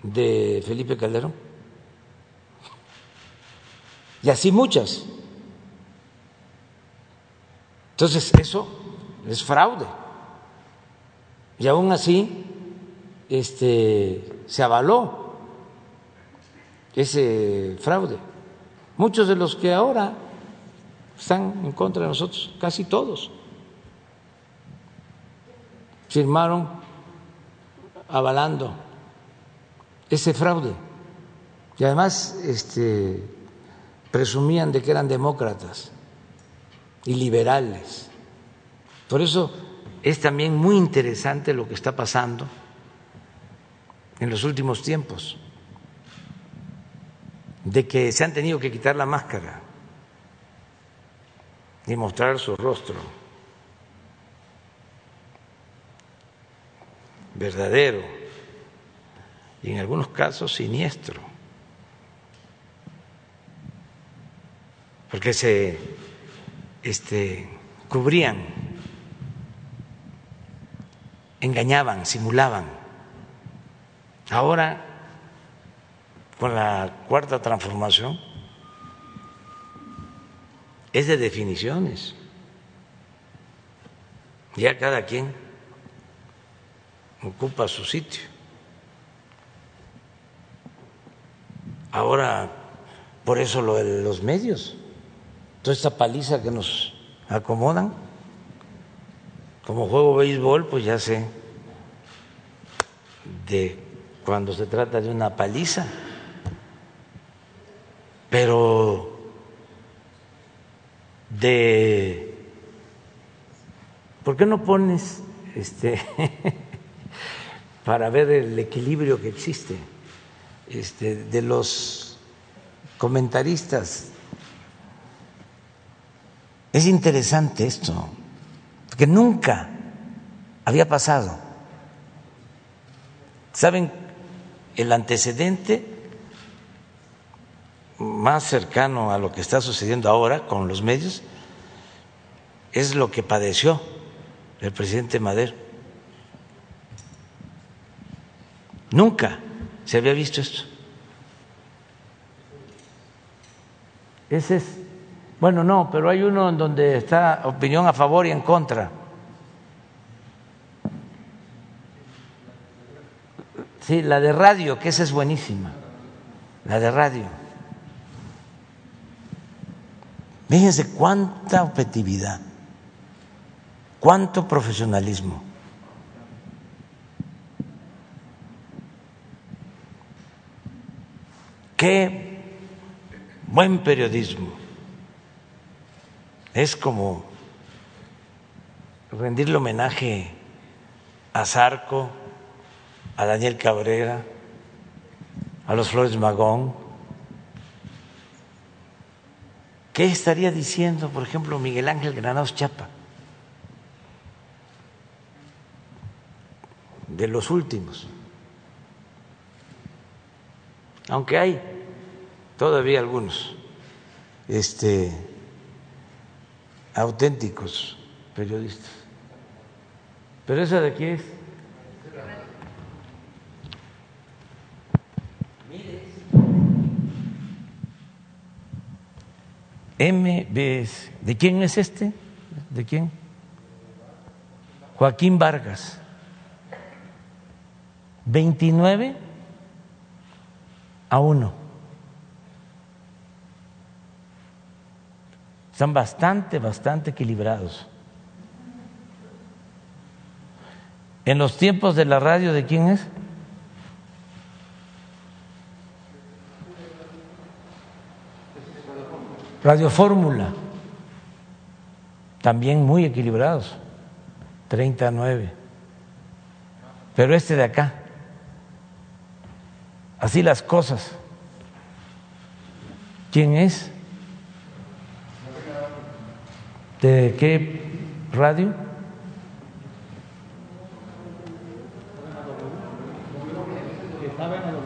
A: de Felipe Calderón. Y así muchas. Entonces, eso es fraude. Y aún así este, se avaló ese fraude. Muchos de los que ahora están en contra de nosotros, casi todos, firmaron avalando ese fraude. Y además este, presumían de que eran demócratas y liberales. Por eso es también muy interesante lo que está pasando en los últimos tiempos, de que se han tenido que quitar la máscara y mostrar su rostro verdadero y en algunos casos siniestro, porque se este, cubrían, engañaban, simulaban. Ahora, con la cuarta transformación, es de definiciones. Ya cada quien ocupa su sitio. Ahora, por eso lo de los medios toda esta paliza que nos acomodan. Como juego béisbol, pues ya sé de cuando se trata de una paliza, pero de ¿por qué no pones este para ver el equilibrio que existe este, de los comentaristas es interesante esto, porque nunca había pasado. ¿Saben? El antecedente más cercano a lo que está sucediendo ahora con los medios es lo que padeció el presidente Madero. Nunca se había visto esto. Ese es bueno, no, pero hay uno en donde está opinión a favor y en contra. Sí, la de radio, que esa es buenísima. La de radio. Fíjense cuánta objetividad, cuánto profesionalismo. Qué buen periodismo. Es como rendirle homenaje a Zarco, a Daniel Cabrera, a los Flores Magón. ¿Qué estaría diciendo, por ejemplo, Miguel Ángel Granados Chapa? De los últimos. Aunque hay todavía algunos este, auténticos periodistas. ¿Pero esa de aquí es? MBS. ¿De quién es este? ¿De quién? Joaquín Vargas. 29 a 1. Están bastante, bastante equilibrados. En los tiempos de la radio, ¿de quién es? Radio Fórmula, también muy equilibrados, 39. Pero este de acá, así las cosas. ¿Quién es? ¿De qué radio?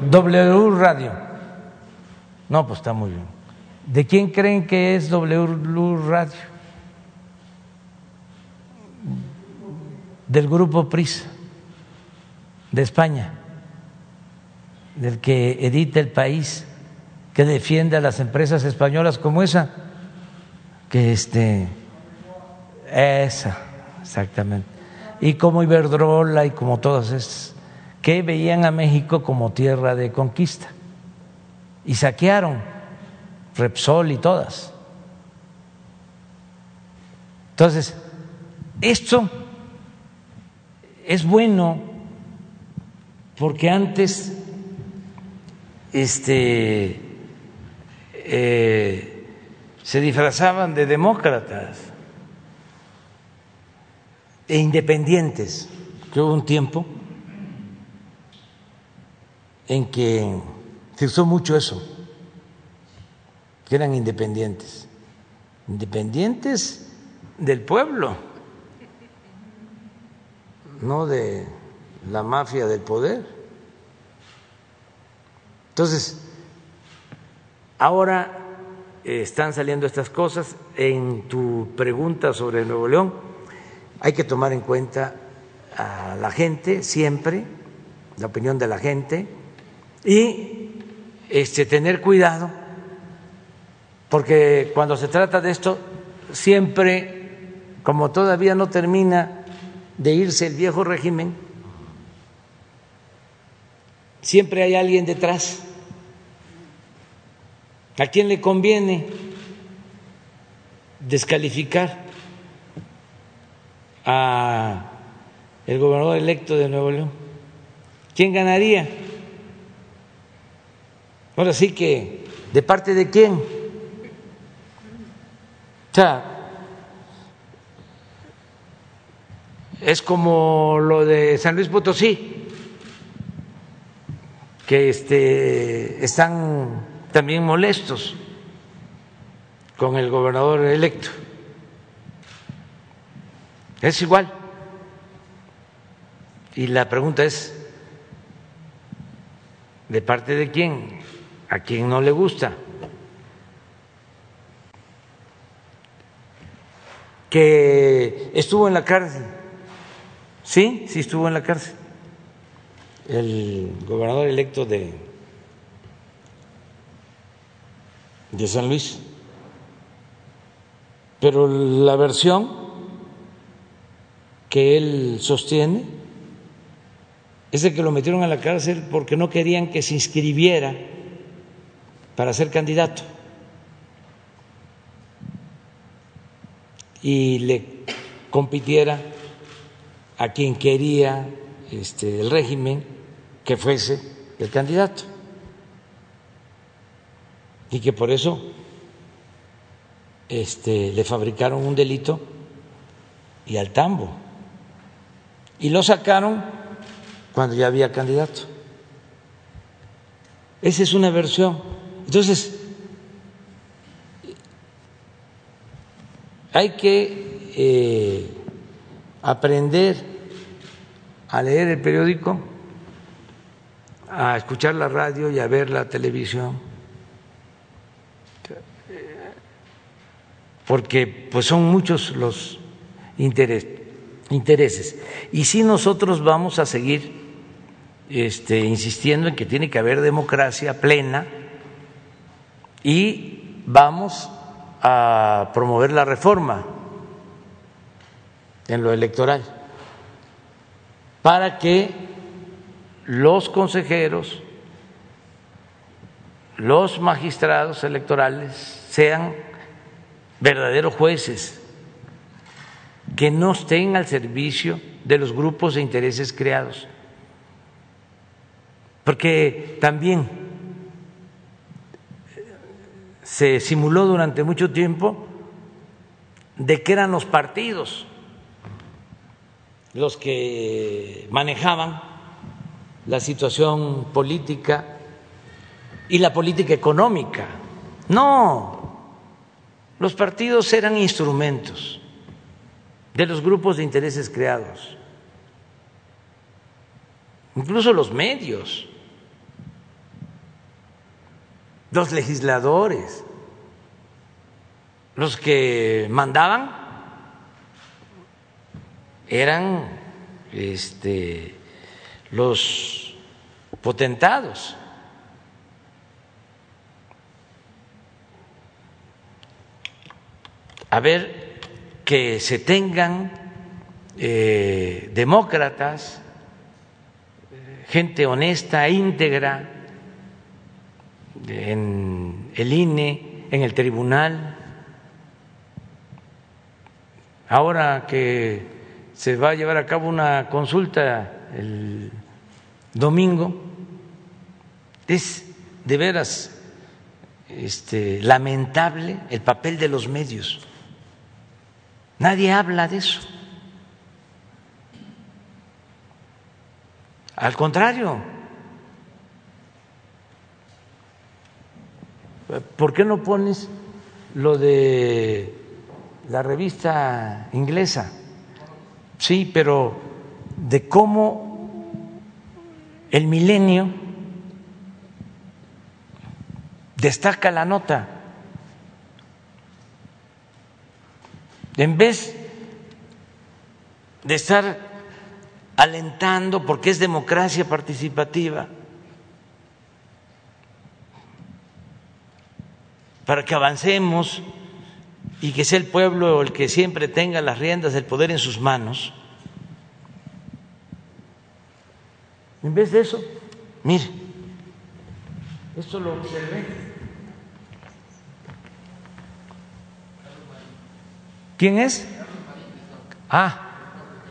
A: W Radio. No, pues está muy bien. ¿De quién creen que es W Radio? Del grupo PRIS, de España, del que edita el país, que defiende a las empresas españolas como esa, que este, esa, exactamente, y como Iberdrola y como todas esas, que veían a México como tierra de conquista. Y saquearon Repsol y todas. Entonces, esto es bueno porque antes este, eh, se disfrazaban de demócratas e independientes, que hubo un tiempo en que se usó mucho eso que eran independientes, independientes del pueblo, no de la mafia del poder. Entonces, ahora están saliendo estas cosas. En tu pregunta sobre Nuevo León, hay que tomar en cuenta a la gente siempre, la opinión de la gente, y este, tener cuidado porque cuando se trata de esto, siempre, como todavía no termina de irse el viejo régimen, siempre hay alguien detrás. ¿A quién le conviene descalificar a el gobernador electo de Nuevo León? ¿Quién ganaría? Ahora sí que, ¿de parte de quién? sea, es como lo de San Luis Potosí, que este, están también molestos con el gobernador electo. Es igual. Y la pregunta es, ¿de parte de quién? ¿A quién no le gusta? que estuvo en la cárcel. Sí, sí estuvo en la cárcel. El gobernador electo de, de San Luis. Pero la versión que él sostiene ese que lo metieron a la cárcel porque no querían que se inscribiera para ser candidato. Y le compitiera a quien quería este, el régimen que fuese el candidato. Y que por eso este, le fabricaron un delito y al tambo. Y lo sacaron cuando ya había candidato. Esa es una versión. Entonces, hay que eh, aprender a leer el periódico, a escuchar la radio y a ver la televisión, porque pues son muchos los intereses. Y si nosotros vamos a seguir este, insistiendo en que tiene que haber democracia plena y vamos a promover la reforma en lo electoral para que los consejeros, los magistrados electorales sean verdaderos jueces, que no estén al servicio de los grupos de intereses creados. Porque también se simuló durante mucho tiempo de que eran los partidos los que manejaban la situación política y la política económica. No, los partidos eran instrumentos de los grupos de intereses creados, incluso los medios, los legisladores, los que mandaban eran este, los potentados. A ver que se tengan eh, demócratas, gente honesta, íntegra, en el INE, en el tribunal. Ahora que se va a llevar a cabo una consulta el domingo. Es de veras este, lamentable el papel de los medios. Nadie habla de eso. Al contrario, ¿por qué no pones lo de la revista inglesa? Sí, pero de cómo el milenio destaca la nota. En vez de estar alentando, porque es democracia participativa, para que avancemos y que sea el pueblo el que siempre tenga las riendas del poder en sus manos, en vez de eso, mire, esto lo observé. ¿Quién es? Ah,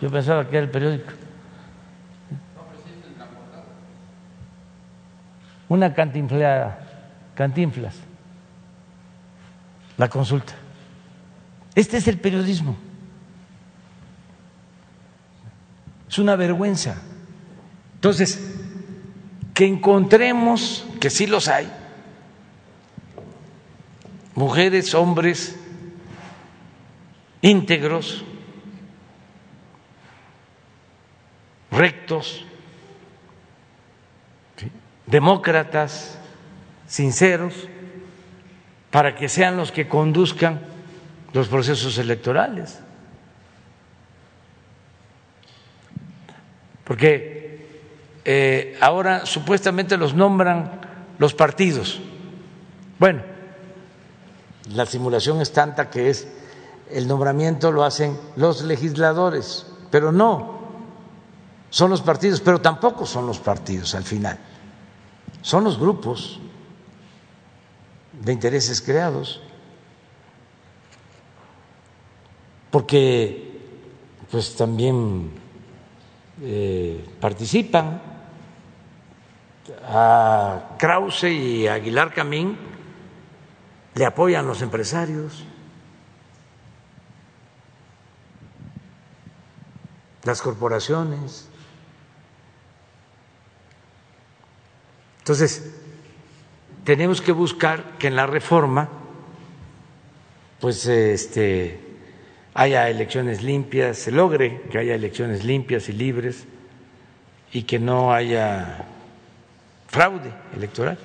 A: yo pensaba que era el periódico. Una cantinflada, cantinflas, la consulta. Este es el periodismo. Es una vergüenza. Entonces, que encontremos, que sí los hay, mujeres, hombres íntegros, rectos, demócratas, sinceros, para que sean los que conduzcan los procesos electorales. Porque eh, ahora supuestamente los nombran los partidos. Bueno, la simulación es tanta que es el nombramiento lo hacen los legisladores, pero no. son los partidos, pero tampoco son los partidos al final, son los grupos de intereses creados, porque pues también eh, participan a Krause y Aguilar Camín le apoyan los empresarios. Las corporaciones. Entonces, tenemos que buscar que en la reforma pues este haya elecciones limpias, se logre que haya elecciones limpias y libres y que no haya fraude electoral.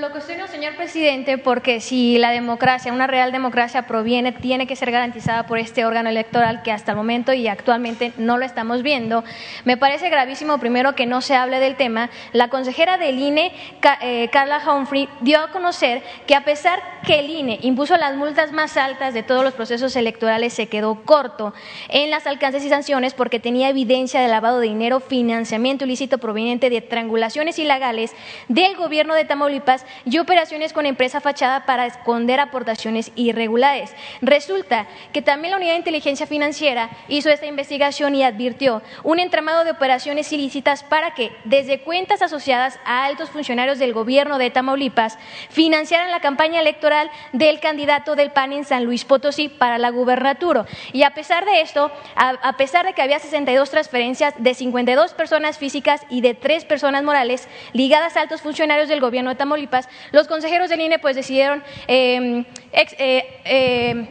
G: Lo cuestiono, señor presidente, porque si la democracia, una real democracia proviene, tiene que ser garantizada por este órgano electoral que hasta el momento y actualmente no lo estamos viendo. Me parece gravísimo, primero, que no se hable del tema. La consejera del INE, eh, Carla Humphrey, dio a conocer que a pesar que el INE impuso las multas más altas de todos los procesos electorales, se quedó corto en las alcances y sanciones porque tenía evidencia de lavado de dinero, financiamiento ilícito proveniente de triangulaciones ilegales del gobierno de Tamaulipas y operaciones con empresa fachada para esconder aportaciones irregulares. Resulta que también la Unidad de Inteligencia Financiera hizo esta investigación y advirtió un entramado de operaciones ilícitas para que, desde cuentas asociadas a altos funcionarios del gobierno de Tamaulipas, financiaran la campaña electoral del candidato del PAN en San Luis Potosí para la gubernatura. Y a pesar de esto, a, pesar de que había 62 transferencias de 52 personas físicas y de tres personas morales ligadas a altos funcionarios del gobierno de Tamaulipas, los consejeros del INE pues decidieron, em, eh, em,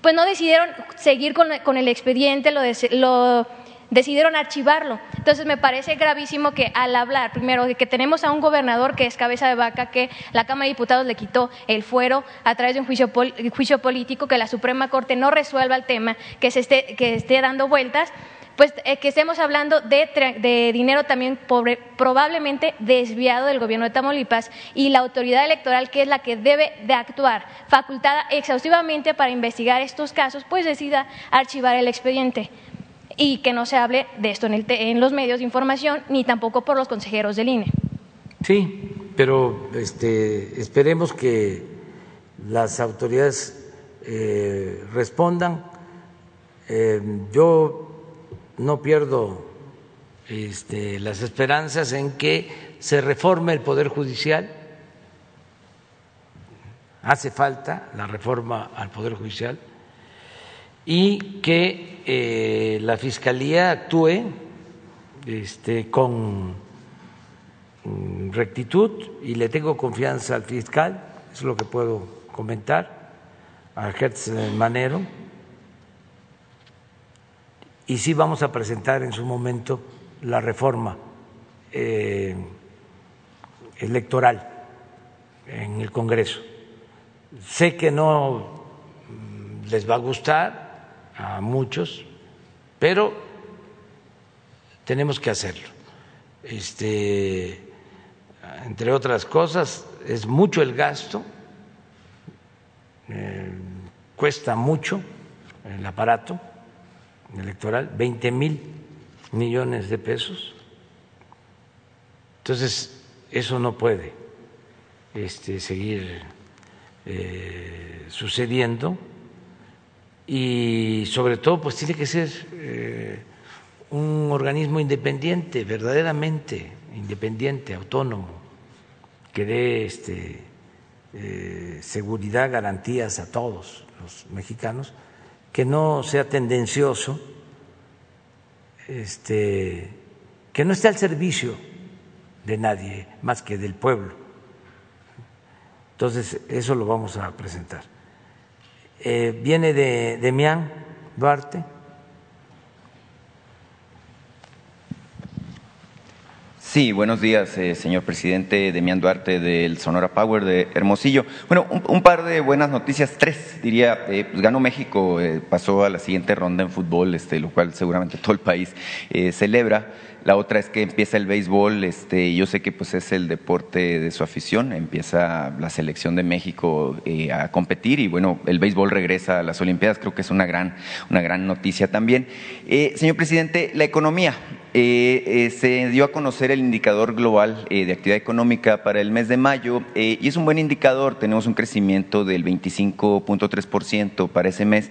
G: pues no decidieron seguir con, el expediente, lo, decidieron archivarlo. Entonces me parece gravísimo que al hablar, primero, de que tenemos a un gobernador que es cabeza de vaca, que la Cámara de Diputados le quitó el fuero a través de un juicio, juicio político, que la Suprema Corte no resuelva el tema, que se esté, que esté dando vueltas pues eh, que estemos hablando de, dinero también probablemente desviado del gobierno de Tamaulipas y la autoridad electoral, que es la que debe de actuar facultada exhaustivamente para investigar estos casos, pues decida archivar el expediente y que no se hable de esto en, en los medios de información ni tampoco por los consejeros del INE.
A: Sí, pero este, esperemos que las autoridades eh, respondan. Eh, yo no pierdo este, las esperanzas en que se reforme el Poder Judicial. Hace falta la reforma al Poder Judicial y que eh, la Fiscalía actúe este, con mm, rectitud y le tengo confianza al fiscal, es lo que puedo comentar, a Gertz Manero y sí vamos a presentar en su momento la reforma eh, electoral en el Congreso. Sé que no les va a gustar a muchos, pero tenemos que hacerlo. Este, entre otras cosas, es mucho el gasto, eh, cuesta mucho el aparato electoral, 20 mil millones de pesos. Entonces, eso no puede este, seguir eh, sucediendo y sobre todo pues tiene que ser eh, un organismo independiente, verdaderamente independiente, autónomo, que dé este, eh, seguridad, garantías a todos los mexicanos que no sea tendencioso, este, que no esté al servicio de nadie más que del pueblo. Entonces, eso lo vamos a presentar. Eh, viene de Demián Duarte.
H: Sí, buenos días, eh, señor presidente Demián Duarte del Sonora Power de Hermosillo. Bueno, un, par de buenas noticias, tres diría. Eh, pues ganó México, eh, pasó a la siguiente ronda en fútbol, este, lo cual seguramente todo el país celebra. La otra es que empieza el béisbol, este, yo sé que pues es el deporte de su afición, empieza la selección de México eh, a competir y bueno, el béisbol regresa a las Olimpiadas, creo que es una gran, una gran noticia también. Eh, señor presidente, la economía. Eh, se dio a conocer el indicador global de actividad económica para el mes de mayo y es un buen indicador, tenemos un crecimiento del 25.3% para ese mes.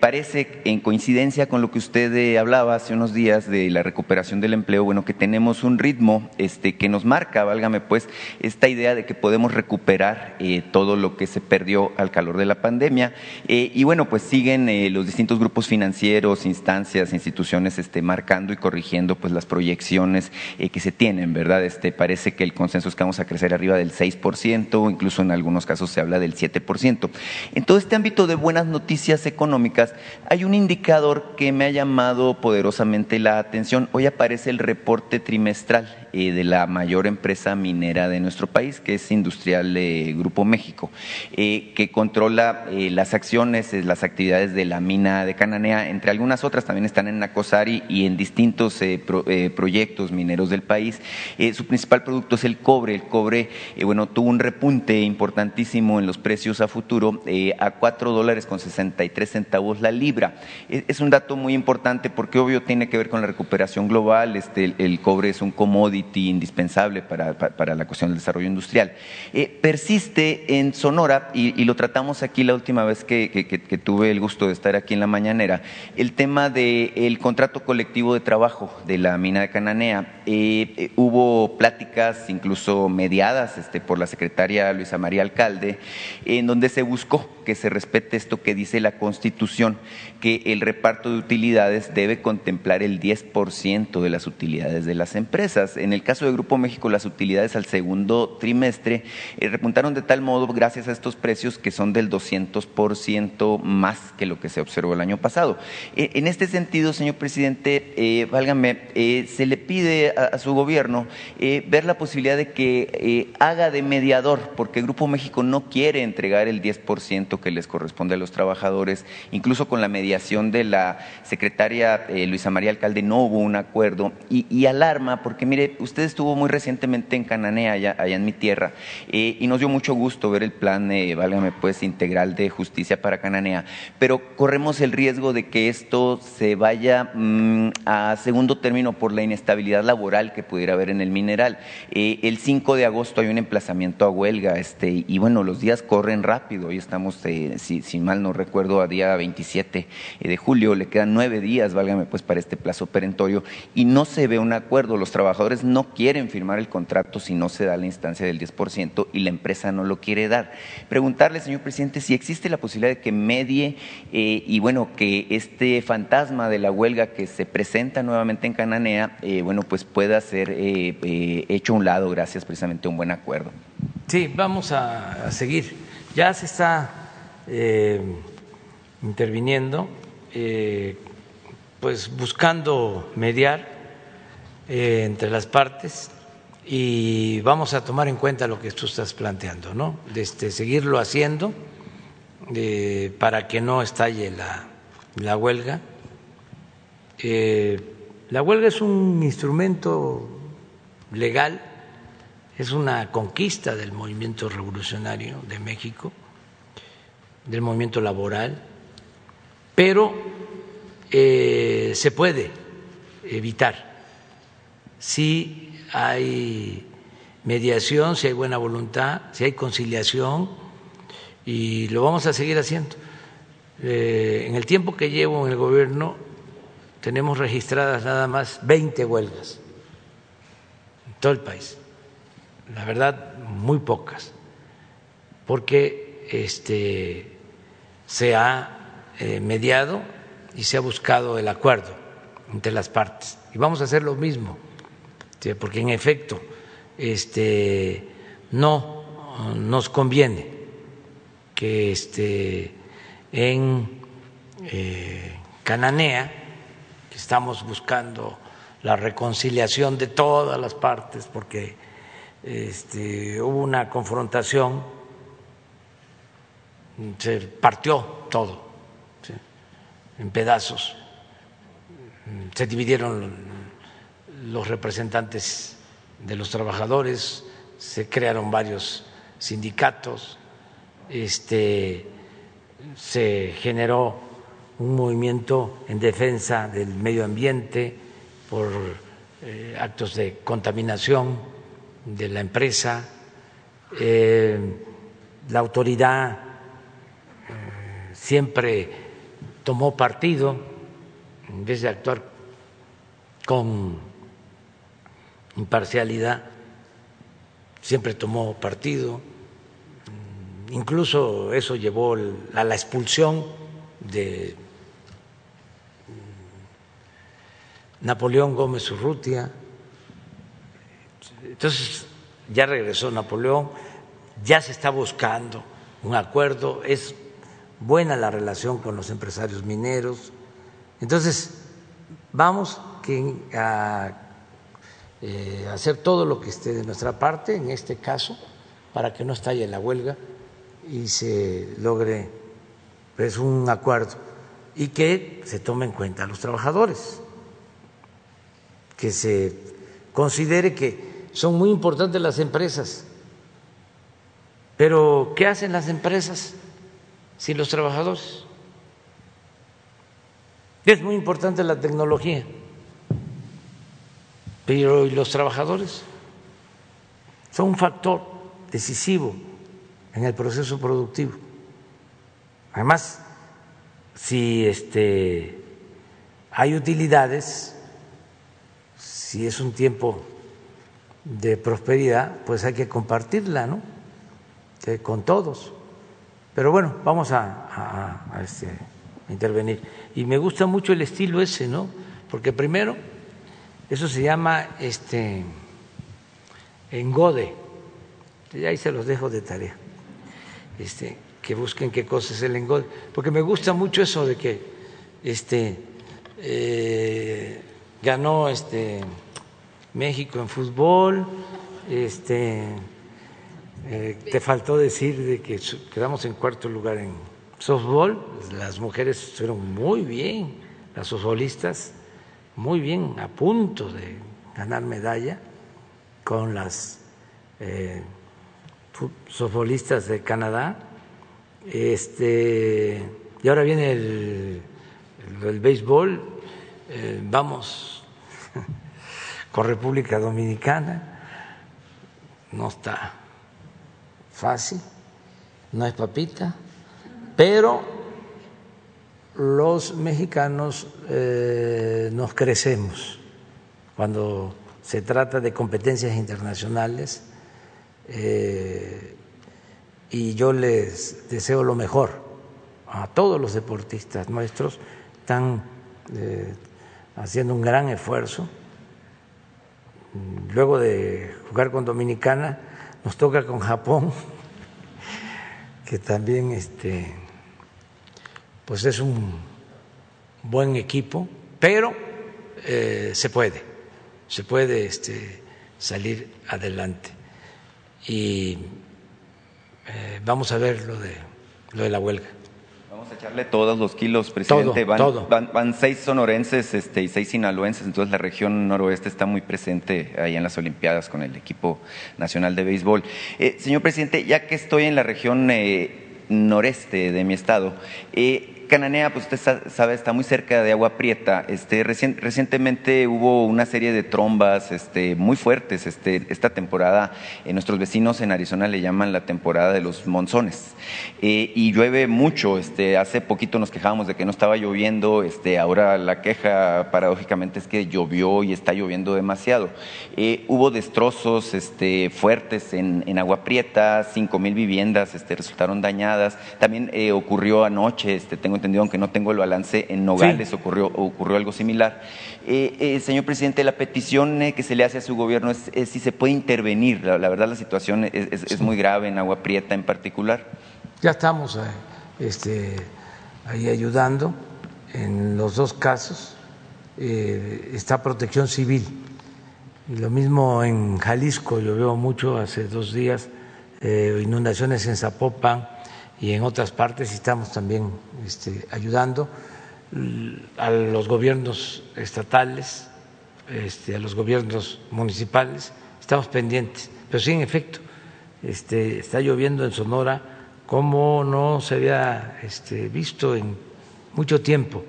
H: parece en coincidencia con lo que usted hablaba hace unos días de la recuperación del empleo, bueno, que tenemos un ritmo este, que nos marca, válgame pues, esta idea de que podemos recuperar eh, todo lo que se perdió al calor de la pandemia. Eh, y bueno, pues siguen eh, los distintos grupos financieros, instancias, instituciones este, marcando y corrigiendo pues las proyecciones que se tienen, ¿verdad? Este, parece que el consenso es que vamos a crecer arriba del 6%, incluso en algunos casos se habla del 7%. En todo este ámbito de buenas noticias económicas, hay un indicador que me ha llamado poderosamente la atención. Hoy aparece el reporte trimestral eh, de la mayor empresa minera de nuestro país, que es Industrial Grupo México, eh, que controla eh, las acciones, las actividades de la mina de Cananea, entre algunas otras también están en Nacosari y en distintos proyectos mineros del país. su principal producto es el cobre. El cobre, bueno, tuvo un repunte importantísimo en los precios a futuro a 4 dólares con 63 centavos la libra. Es, un dato muy importante porque obvio tiene que ver con la recuperación global. Este, el cobre es un commodity indispensable para, la cuestión del desarrollo industrial. Eh, persiste en Sonora, y, lo tratamos aquí la última vez que, tuve el gusto de estar aquí en la mañanera, el tema del contrato colectivo de trabajo de la mina de Cananea. Eh, eh, hubo pláticas incluso mediadas este, por la secretaria Luisa María Alcalde, en donde se buscó que se respete esto que dice la Constitución, que el reparto de utilidades debe contemplar el 10% de las utilidades de las empresas. En el caso de Grupo México, las utilidades al segundo trimestre eh, repuntaron de tal modo gracias a estos precios que son del 200% más que lo que se observó el año pasado. Eh, en este sentido, señor presidente, eh, válgame, se le pide a, su gobierno ver la posibilidad de que haga de mediador, porque Grupo México no quiere entregar el 10% que les corresponde a los trabajadores. Incluso con la mediación de la secretaria eh, Luisa María Alcalde no hubo un acuerdo y, alarma porque mire, usted estuvo muy recientemente en Cananea, allá, en mi tierra, eh, y nos dio mucho gusto ver el plan, eh, válgame pues, integral de justicia para Cananea, pero corremos el riesgo de que esto se vaya mm, a segundo término por la inestabilidad laboral que pudiera haber en el mineral. el 5 de agosto hay un emplazamiento a huelga, este, y bueno, los días corren rápido, hoy estamos este, si, mal no recuerdo, a día 27 eh, de julio, le quedan nueve días, válgame pues, para este plazo perentorio, y no se ve un acuerdo. Los trabajadores no quieren firmar el contrato si no se da la instancia del 10% y la empresa no lo quiere dar. Preguntarle, señor presidente, si existe la posibilidad de que medie eh, y bueno, que este fantasma de la huelga que se presenta nuevamente en Cananea, eh, bueno, pues pueda ser hecho a un lado gracias precisamente a un buen acuerdo.
A: Sí, vamos a seguir. Ya se está eh, interviniendo, eh, pues buscando mediar eh, entre las partes y vamos a tomar en cuenta lo que tú estás planteando, ¿no? De este, seguirlo haciendo para que no estalle la, la huelga. la huelga es un instrumento legal, es una conquista del movimiento revolucionario de México del movimiento laboral, pero eh, se puede evitar si hay mediación, si hay buena voluntad, si hay conciliación y lo vamos a seguir haciendo. Eh, en el tiempo que llevo en el gobierno tenemos registradas nada más 20 huelgas en todo el país. La verdad, muy pocas, porque este, se ha eh, mediado y se ha buscado el acuerdo entre las partes. Y vamos a hacer lo mismo, porque en efecto este, no nos conviene que este, en eh, Cananea, que estamos buscando la reconciliación de todas las partes, porque este, hubo una confrontación se partió todo en pedazos, se dividieron los representantes de los trabajadores, se crearon varios sindicatos, este, se generó un movimiento en defensa del medio ambiente por eh, actos de contaminación de la empresa, eh, la autoridad eh, siempre tomó partido en vez de actuar con imparcialidad, siempre tomó partido, incluso eso llevó a la expulsión de Napoleón Gómez Urrutia. Entonces, ya regresó Napoleón, ya se está buscando un acuerdo, es buena la relación con los empresarios mineros. Entonces, vamos a eh, hacer todo lo que esté de nuestra parte, en este caso, para que no estalle la huelga y se logre pues, un acuerdo y que se tome en cuenta a los trabajadores, que se considere que son muy importantes las empresas, pero ¿qué hacen las empresas sin los trabajadores? Es muy importante la tecnología, pero ¿y los trabajadores? Son un factor decisivo en el proceso productivo. Además, si este, hay utilidades, si es un tiempo de prosperidad, pues hay que compartirla, ¿no? con todos. Pero bueno, vamos a, este, intervenir. Y me gusta mucho el estilo ese, ¿no? Porque primero, eso se llama este engode. Y ahí se los dejo de tarea. Este, que busquen qué cosa es el engode, porque me gusta mucho eso de que este, eh, ganó este, México en fútbol, este, eh, te faltó decir de que quedamos en cuarto lugar en softball, las mujeres fueron muy bien, las softbolistas muy bien, a punto de ganar medalla con las eh, softbolistas de Canadá. Este, y ahora viene el, el, béisbol, eh, vamos con República Dominicana, no está fácil, no es papita, pero los mexicanos eh, nos crecemos cuando se trata de competencias internacionales. Eh, y yo les deseo lo mejor a todos los deportistas nuestros, están eh, haciendo un gran esfuerzo. Luego de jugar con Dominicana, nos toca con Japón, que también este, pues es un buen equipo, pero eh, se puede, se puede este, salir adelante. Y eh, vamos a ver lo de, lo de la huelga.
H: Vamos a echarle todos los kilos, presidente. van, seis sonorenses este, y seis sinaloenses, entonces la región noroeste está muy presente ahí en las Olimpiadas con el equipo nacional de béisbol. Eh, señor presidente, ya que estoy en la región eh, noreste de mi estado, Cananea, pues usted sabe, está muy cerca de Agua Prieta. Este, recientemente hubo una serie de trombas este, muy fuertes este, esta temporada. Eh, nuestros vecinos en Arizona le llaman la temporada de los monzones. Eh, y llueve mucho. Este, hace poquito nos quejábamos de que no estaba lloviendo. Este, ahora la queja, paradójicamente, es que llovió y está lloviendo demasiado. Eh, hubo destrozos este, fuertes en, Agua Prieta, cinco mil viviendas este, resultaron dañadas. También ocurrió anoche, este, tengo entendido, aunque no tengo el balance, en Nogales ocurrió, ocurrió algo similar. Eh, eh, señor presidente, la petición eh, que se le hace a su gobierno es, si se puede intervenir. La, verdad, la situación es, muy grave en Agua Prieta en particular.
A: Ya estamos este, ahí ayudando en los dos casos. está protección civil. Lo mismo en Jalisco, llovió mucho hace dos días, inundaciones en Zapopan y en otras partes estamos también este, ayudando a los gobiernos estatales este, a los gobiernos municipales, estamos pendientes. Pero sí, en efecto, este, está lloviendo en Sonora como no se había visto en mucho tiempo.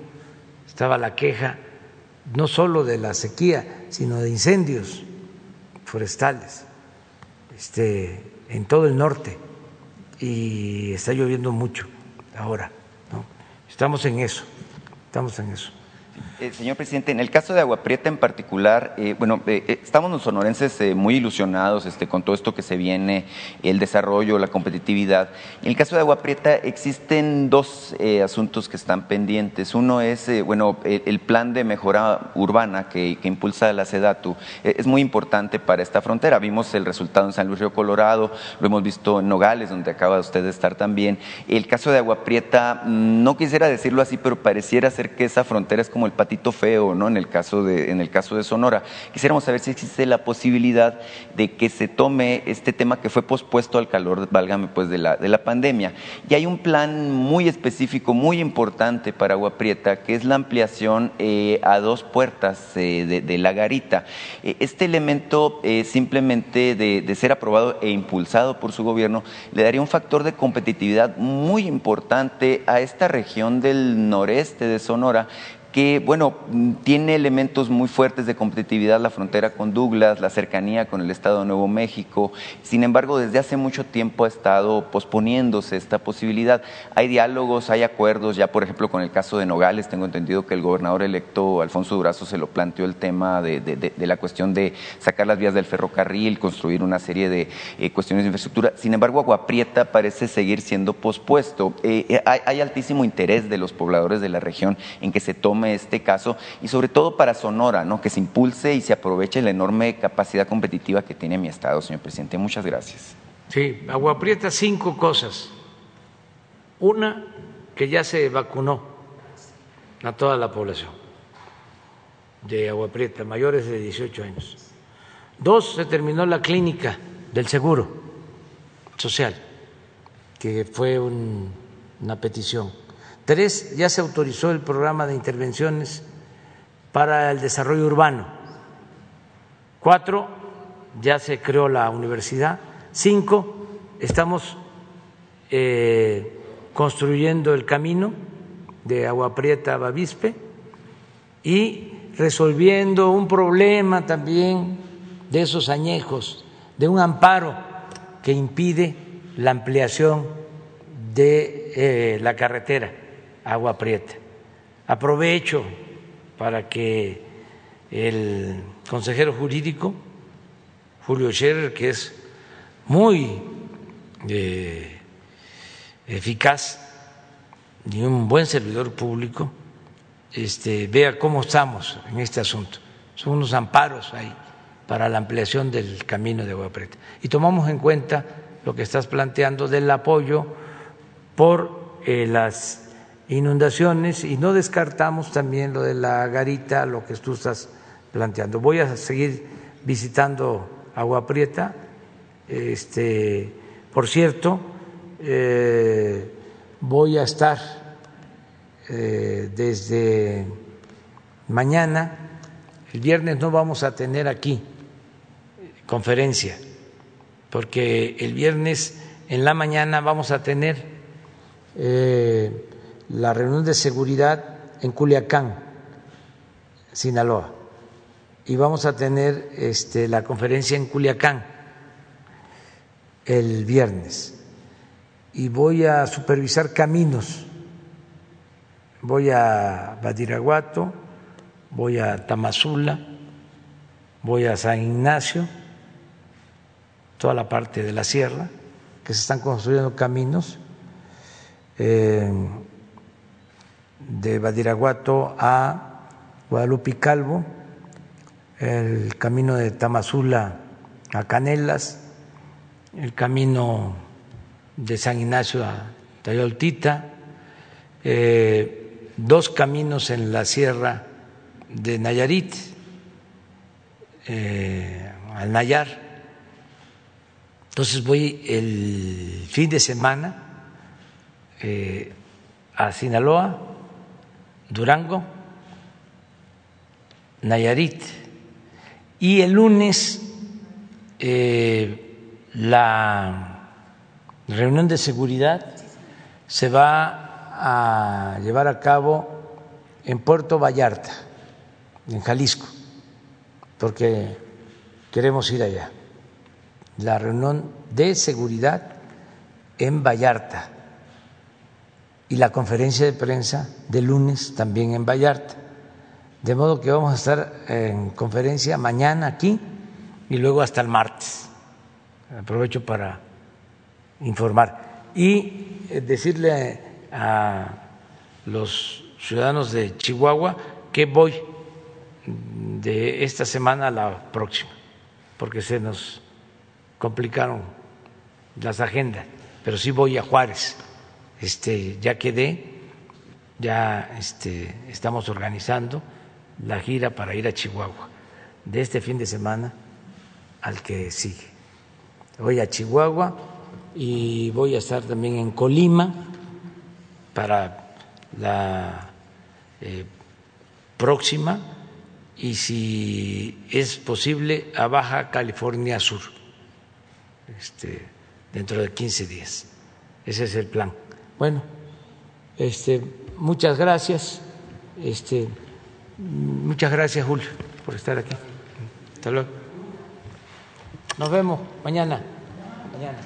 A: Estaba la queja no solo de la sequía, sino de incendios forestales en todo el norte y está lloviendo mucho ahora. ¿no? Estamos en eso, estamos en eso.
H: Eh, señor presidente, en el caso de Agua Prieta en particular, eh, bueno, eh, estamos los sonorenses muy ilusionados este, con todo esto que se viene, el desarrollo, la competitividad. En el caso de Agua Prieta existen dos asuntos que están pendientes. Uno es, bueno, el plan de mejora urbana que, que impulsa la SEDATU es muy importante para esta frontera. Vimos el resultado en San Luis Río Colorado, lo hemos visto en Nogales, donde acaba usted de estar también. El caso de Agua Prieta, mm, no quisiera decirlo así, pero pareciera ser que esa frontera es como el patito feo, ¿no? En el caso de, en el caso de Sonora. Quisiéramos saber si existe la posibilidad de que se tome este tema que fue pospuesto al calor, válgame, pues, de la, de la pandemia. Y hay un plan muy específico, muy importante para Agua Prieta, que es la ampliación eh, a dos puertas eh, de, la garita. Eh, este elemento, simplemente de, de ser aprobado e impulsado por su gobierno, le daría un factor de competitividad muy importante a esta región del noreste de Sonora que, bueno, tiene elementos muy fuertes de competitividad, la frontera con Douglas, la cercanía con el Estado de Nuevo México. Sin embargo, desde hace mucho tiempo ha estado posponiéndose esta posibilidad. Hay diálogos, hay acuerdos, ya por ejemplo con el caso de Nogales, tengo entendido que el gobernador electo Alfonso Durazo se lo planteó el tema de, la cuestión de sacar las vías del ferrocarril, construir una serie de eh, cuestiones de infraestructura. Sin embargo, Agua Prieta parece seguir siendo pospuesto. Eh, eh, hay, hay altísimo interés de los pobladores de la región en que se tome este caso y sobre todo para Sonora, ¿no? que se impulse y se aproveche la enorme capacidad competitiva que tiene mi estado, señor presidente. Muchas gracias.
A: Sí, Agua Prieta, cinco cosas. Una, que ya se vacunó a toda la población de Agua Prieta, mayores de 18 años. Dos, se terminó la clínica del seguro social, que fue una petición Tres, ya se autorizó el programa de intervenciones para el desarrollo urbano. Cuatro, ya se creó la universidad. Cinco, estamos eh, construyendo el camino de Agua Prieta a Bavispe y resolviendo un problema también de esos añejos, de un amparo que impide la ampliación de eh, la carretera agua prieta. Aprovecho para que el consejero jurídico, Julio Scherer, que es muy eh, eficaz y un buen servidor público, este, vea cómo estamos en este asunto. Son unos amparos ahí para la ampliación del camino de Agua Prieta. Y tomamos en cuenta lo que estás planteando del apoyo por eh, las inundaciones y no descartamos también lo de la garita, lo que tú estás planteando. Voy a seguir visitando Agua Prieta. Este, por cierto, eh, voy a estar eh, desde mañana. El viernes no vamos a tener aquí conferencia, porque el viernes en la mañana vamos a tener eh, la reunión de seguridad en Culiacán, Sinaloa, y vamos a tener este, la conferencia en Culiacán el viernes. Y voy a supervisar caminos. Voy a Badiraguato, voy a Tamazula, voy a San Ignacio, toda la parte de la sierra, que se están construyendo caminos. Eh, de Badiraguato a Guadalupe Calvo, el camino de Tamazula a Canelas, el camino de San Ignacio a Tayoltita, eh, dos caminos en la sierra de Nayarit, eh, al Nayar. Entonces voy el fin de semana eh, a Sinaloa Durango, Nayarit Y el lunes eh, la reunión de seguridad se va a llevar a cabo en Puerto Vallarta, en Jalisco, porque queremos ir allá. La reunión de seguridad en Vallarta y la conferencia de prensa de lunes también en Vallarta. De modo que vamos a estar en conferencia mañana aquí y luego hasta el martes. Aprovecho para informar. Y eh, decirle a los ciudadanos de Chihuahua que voy de esta semana a la próxima, porque se nos complicaron las agendas, pero sí voy a Juárez. Este, ya quedé, ya este, estamos organizando la gira para ir a Chihuahua de este fin de semana al que sigue. Voy a Chihuahua y voy a estar también en Colima para la eh, próxima y si es posible a Baja California Sur este, dentro de 15 días. Ese es el plan. Bueno, este, muchas gracias. Este, muchas gracias, Julio, por estar aquí. Hasta luego. Nos vemos mañana. Mañana.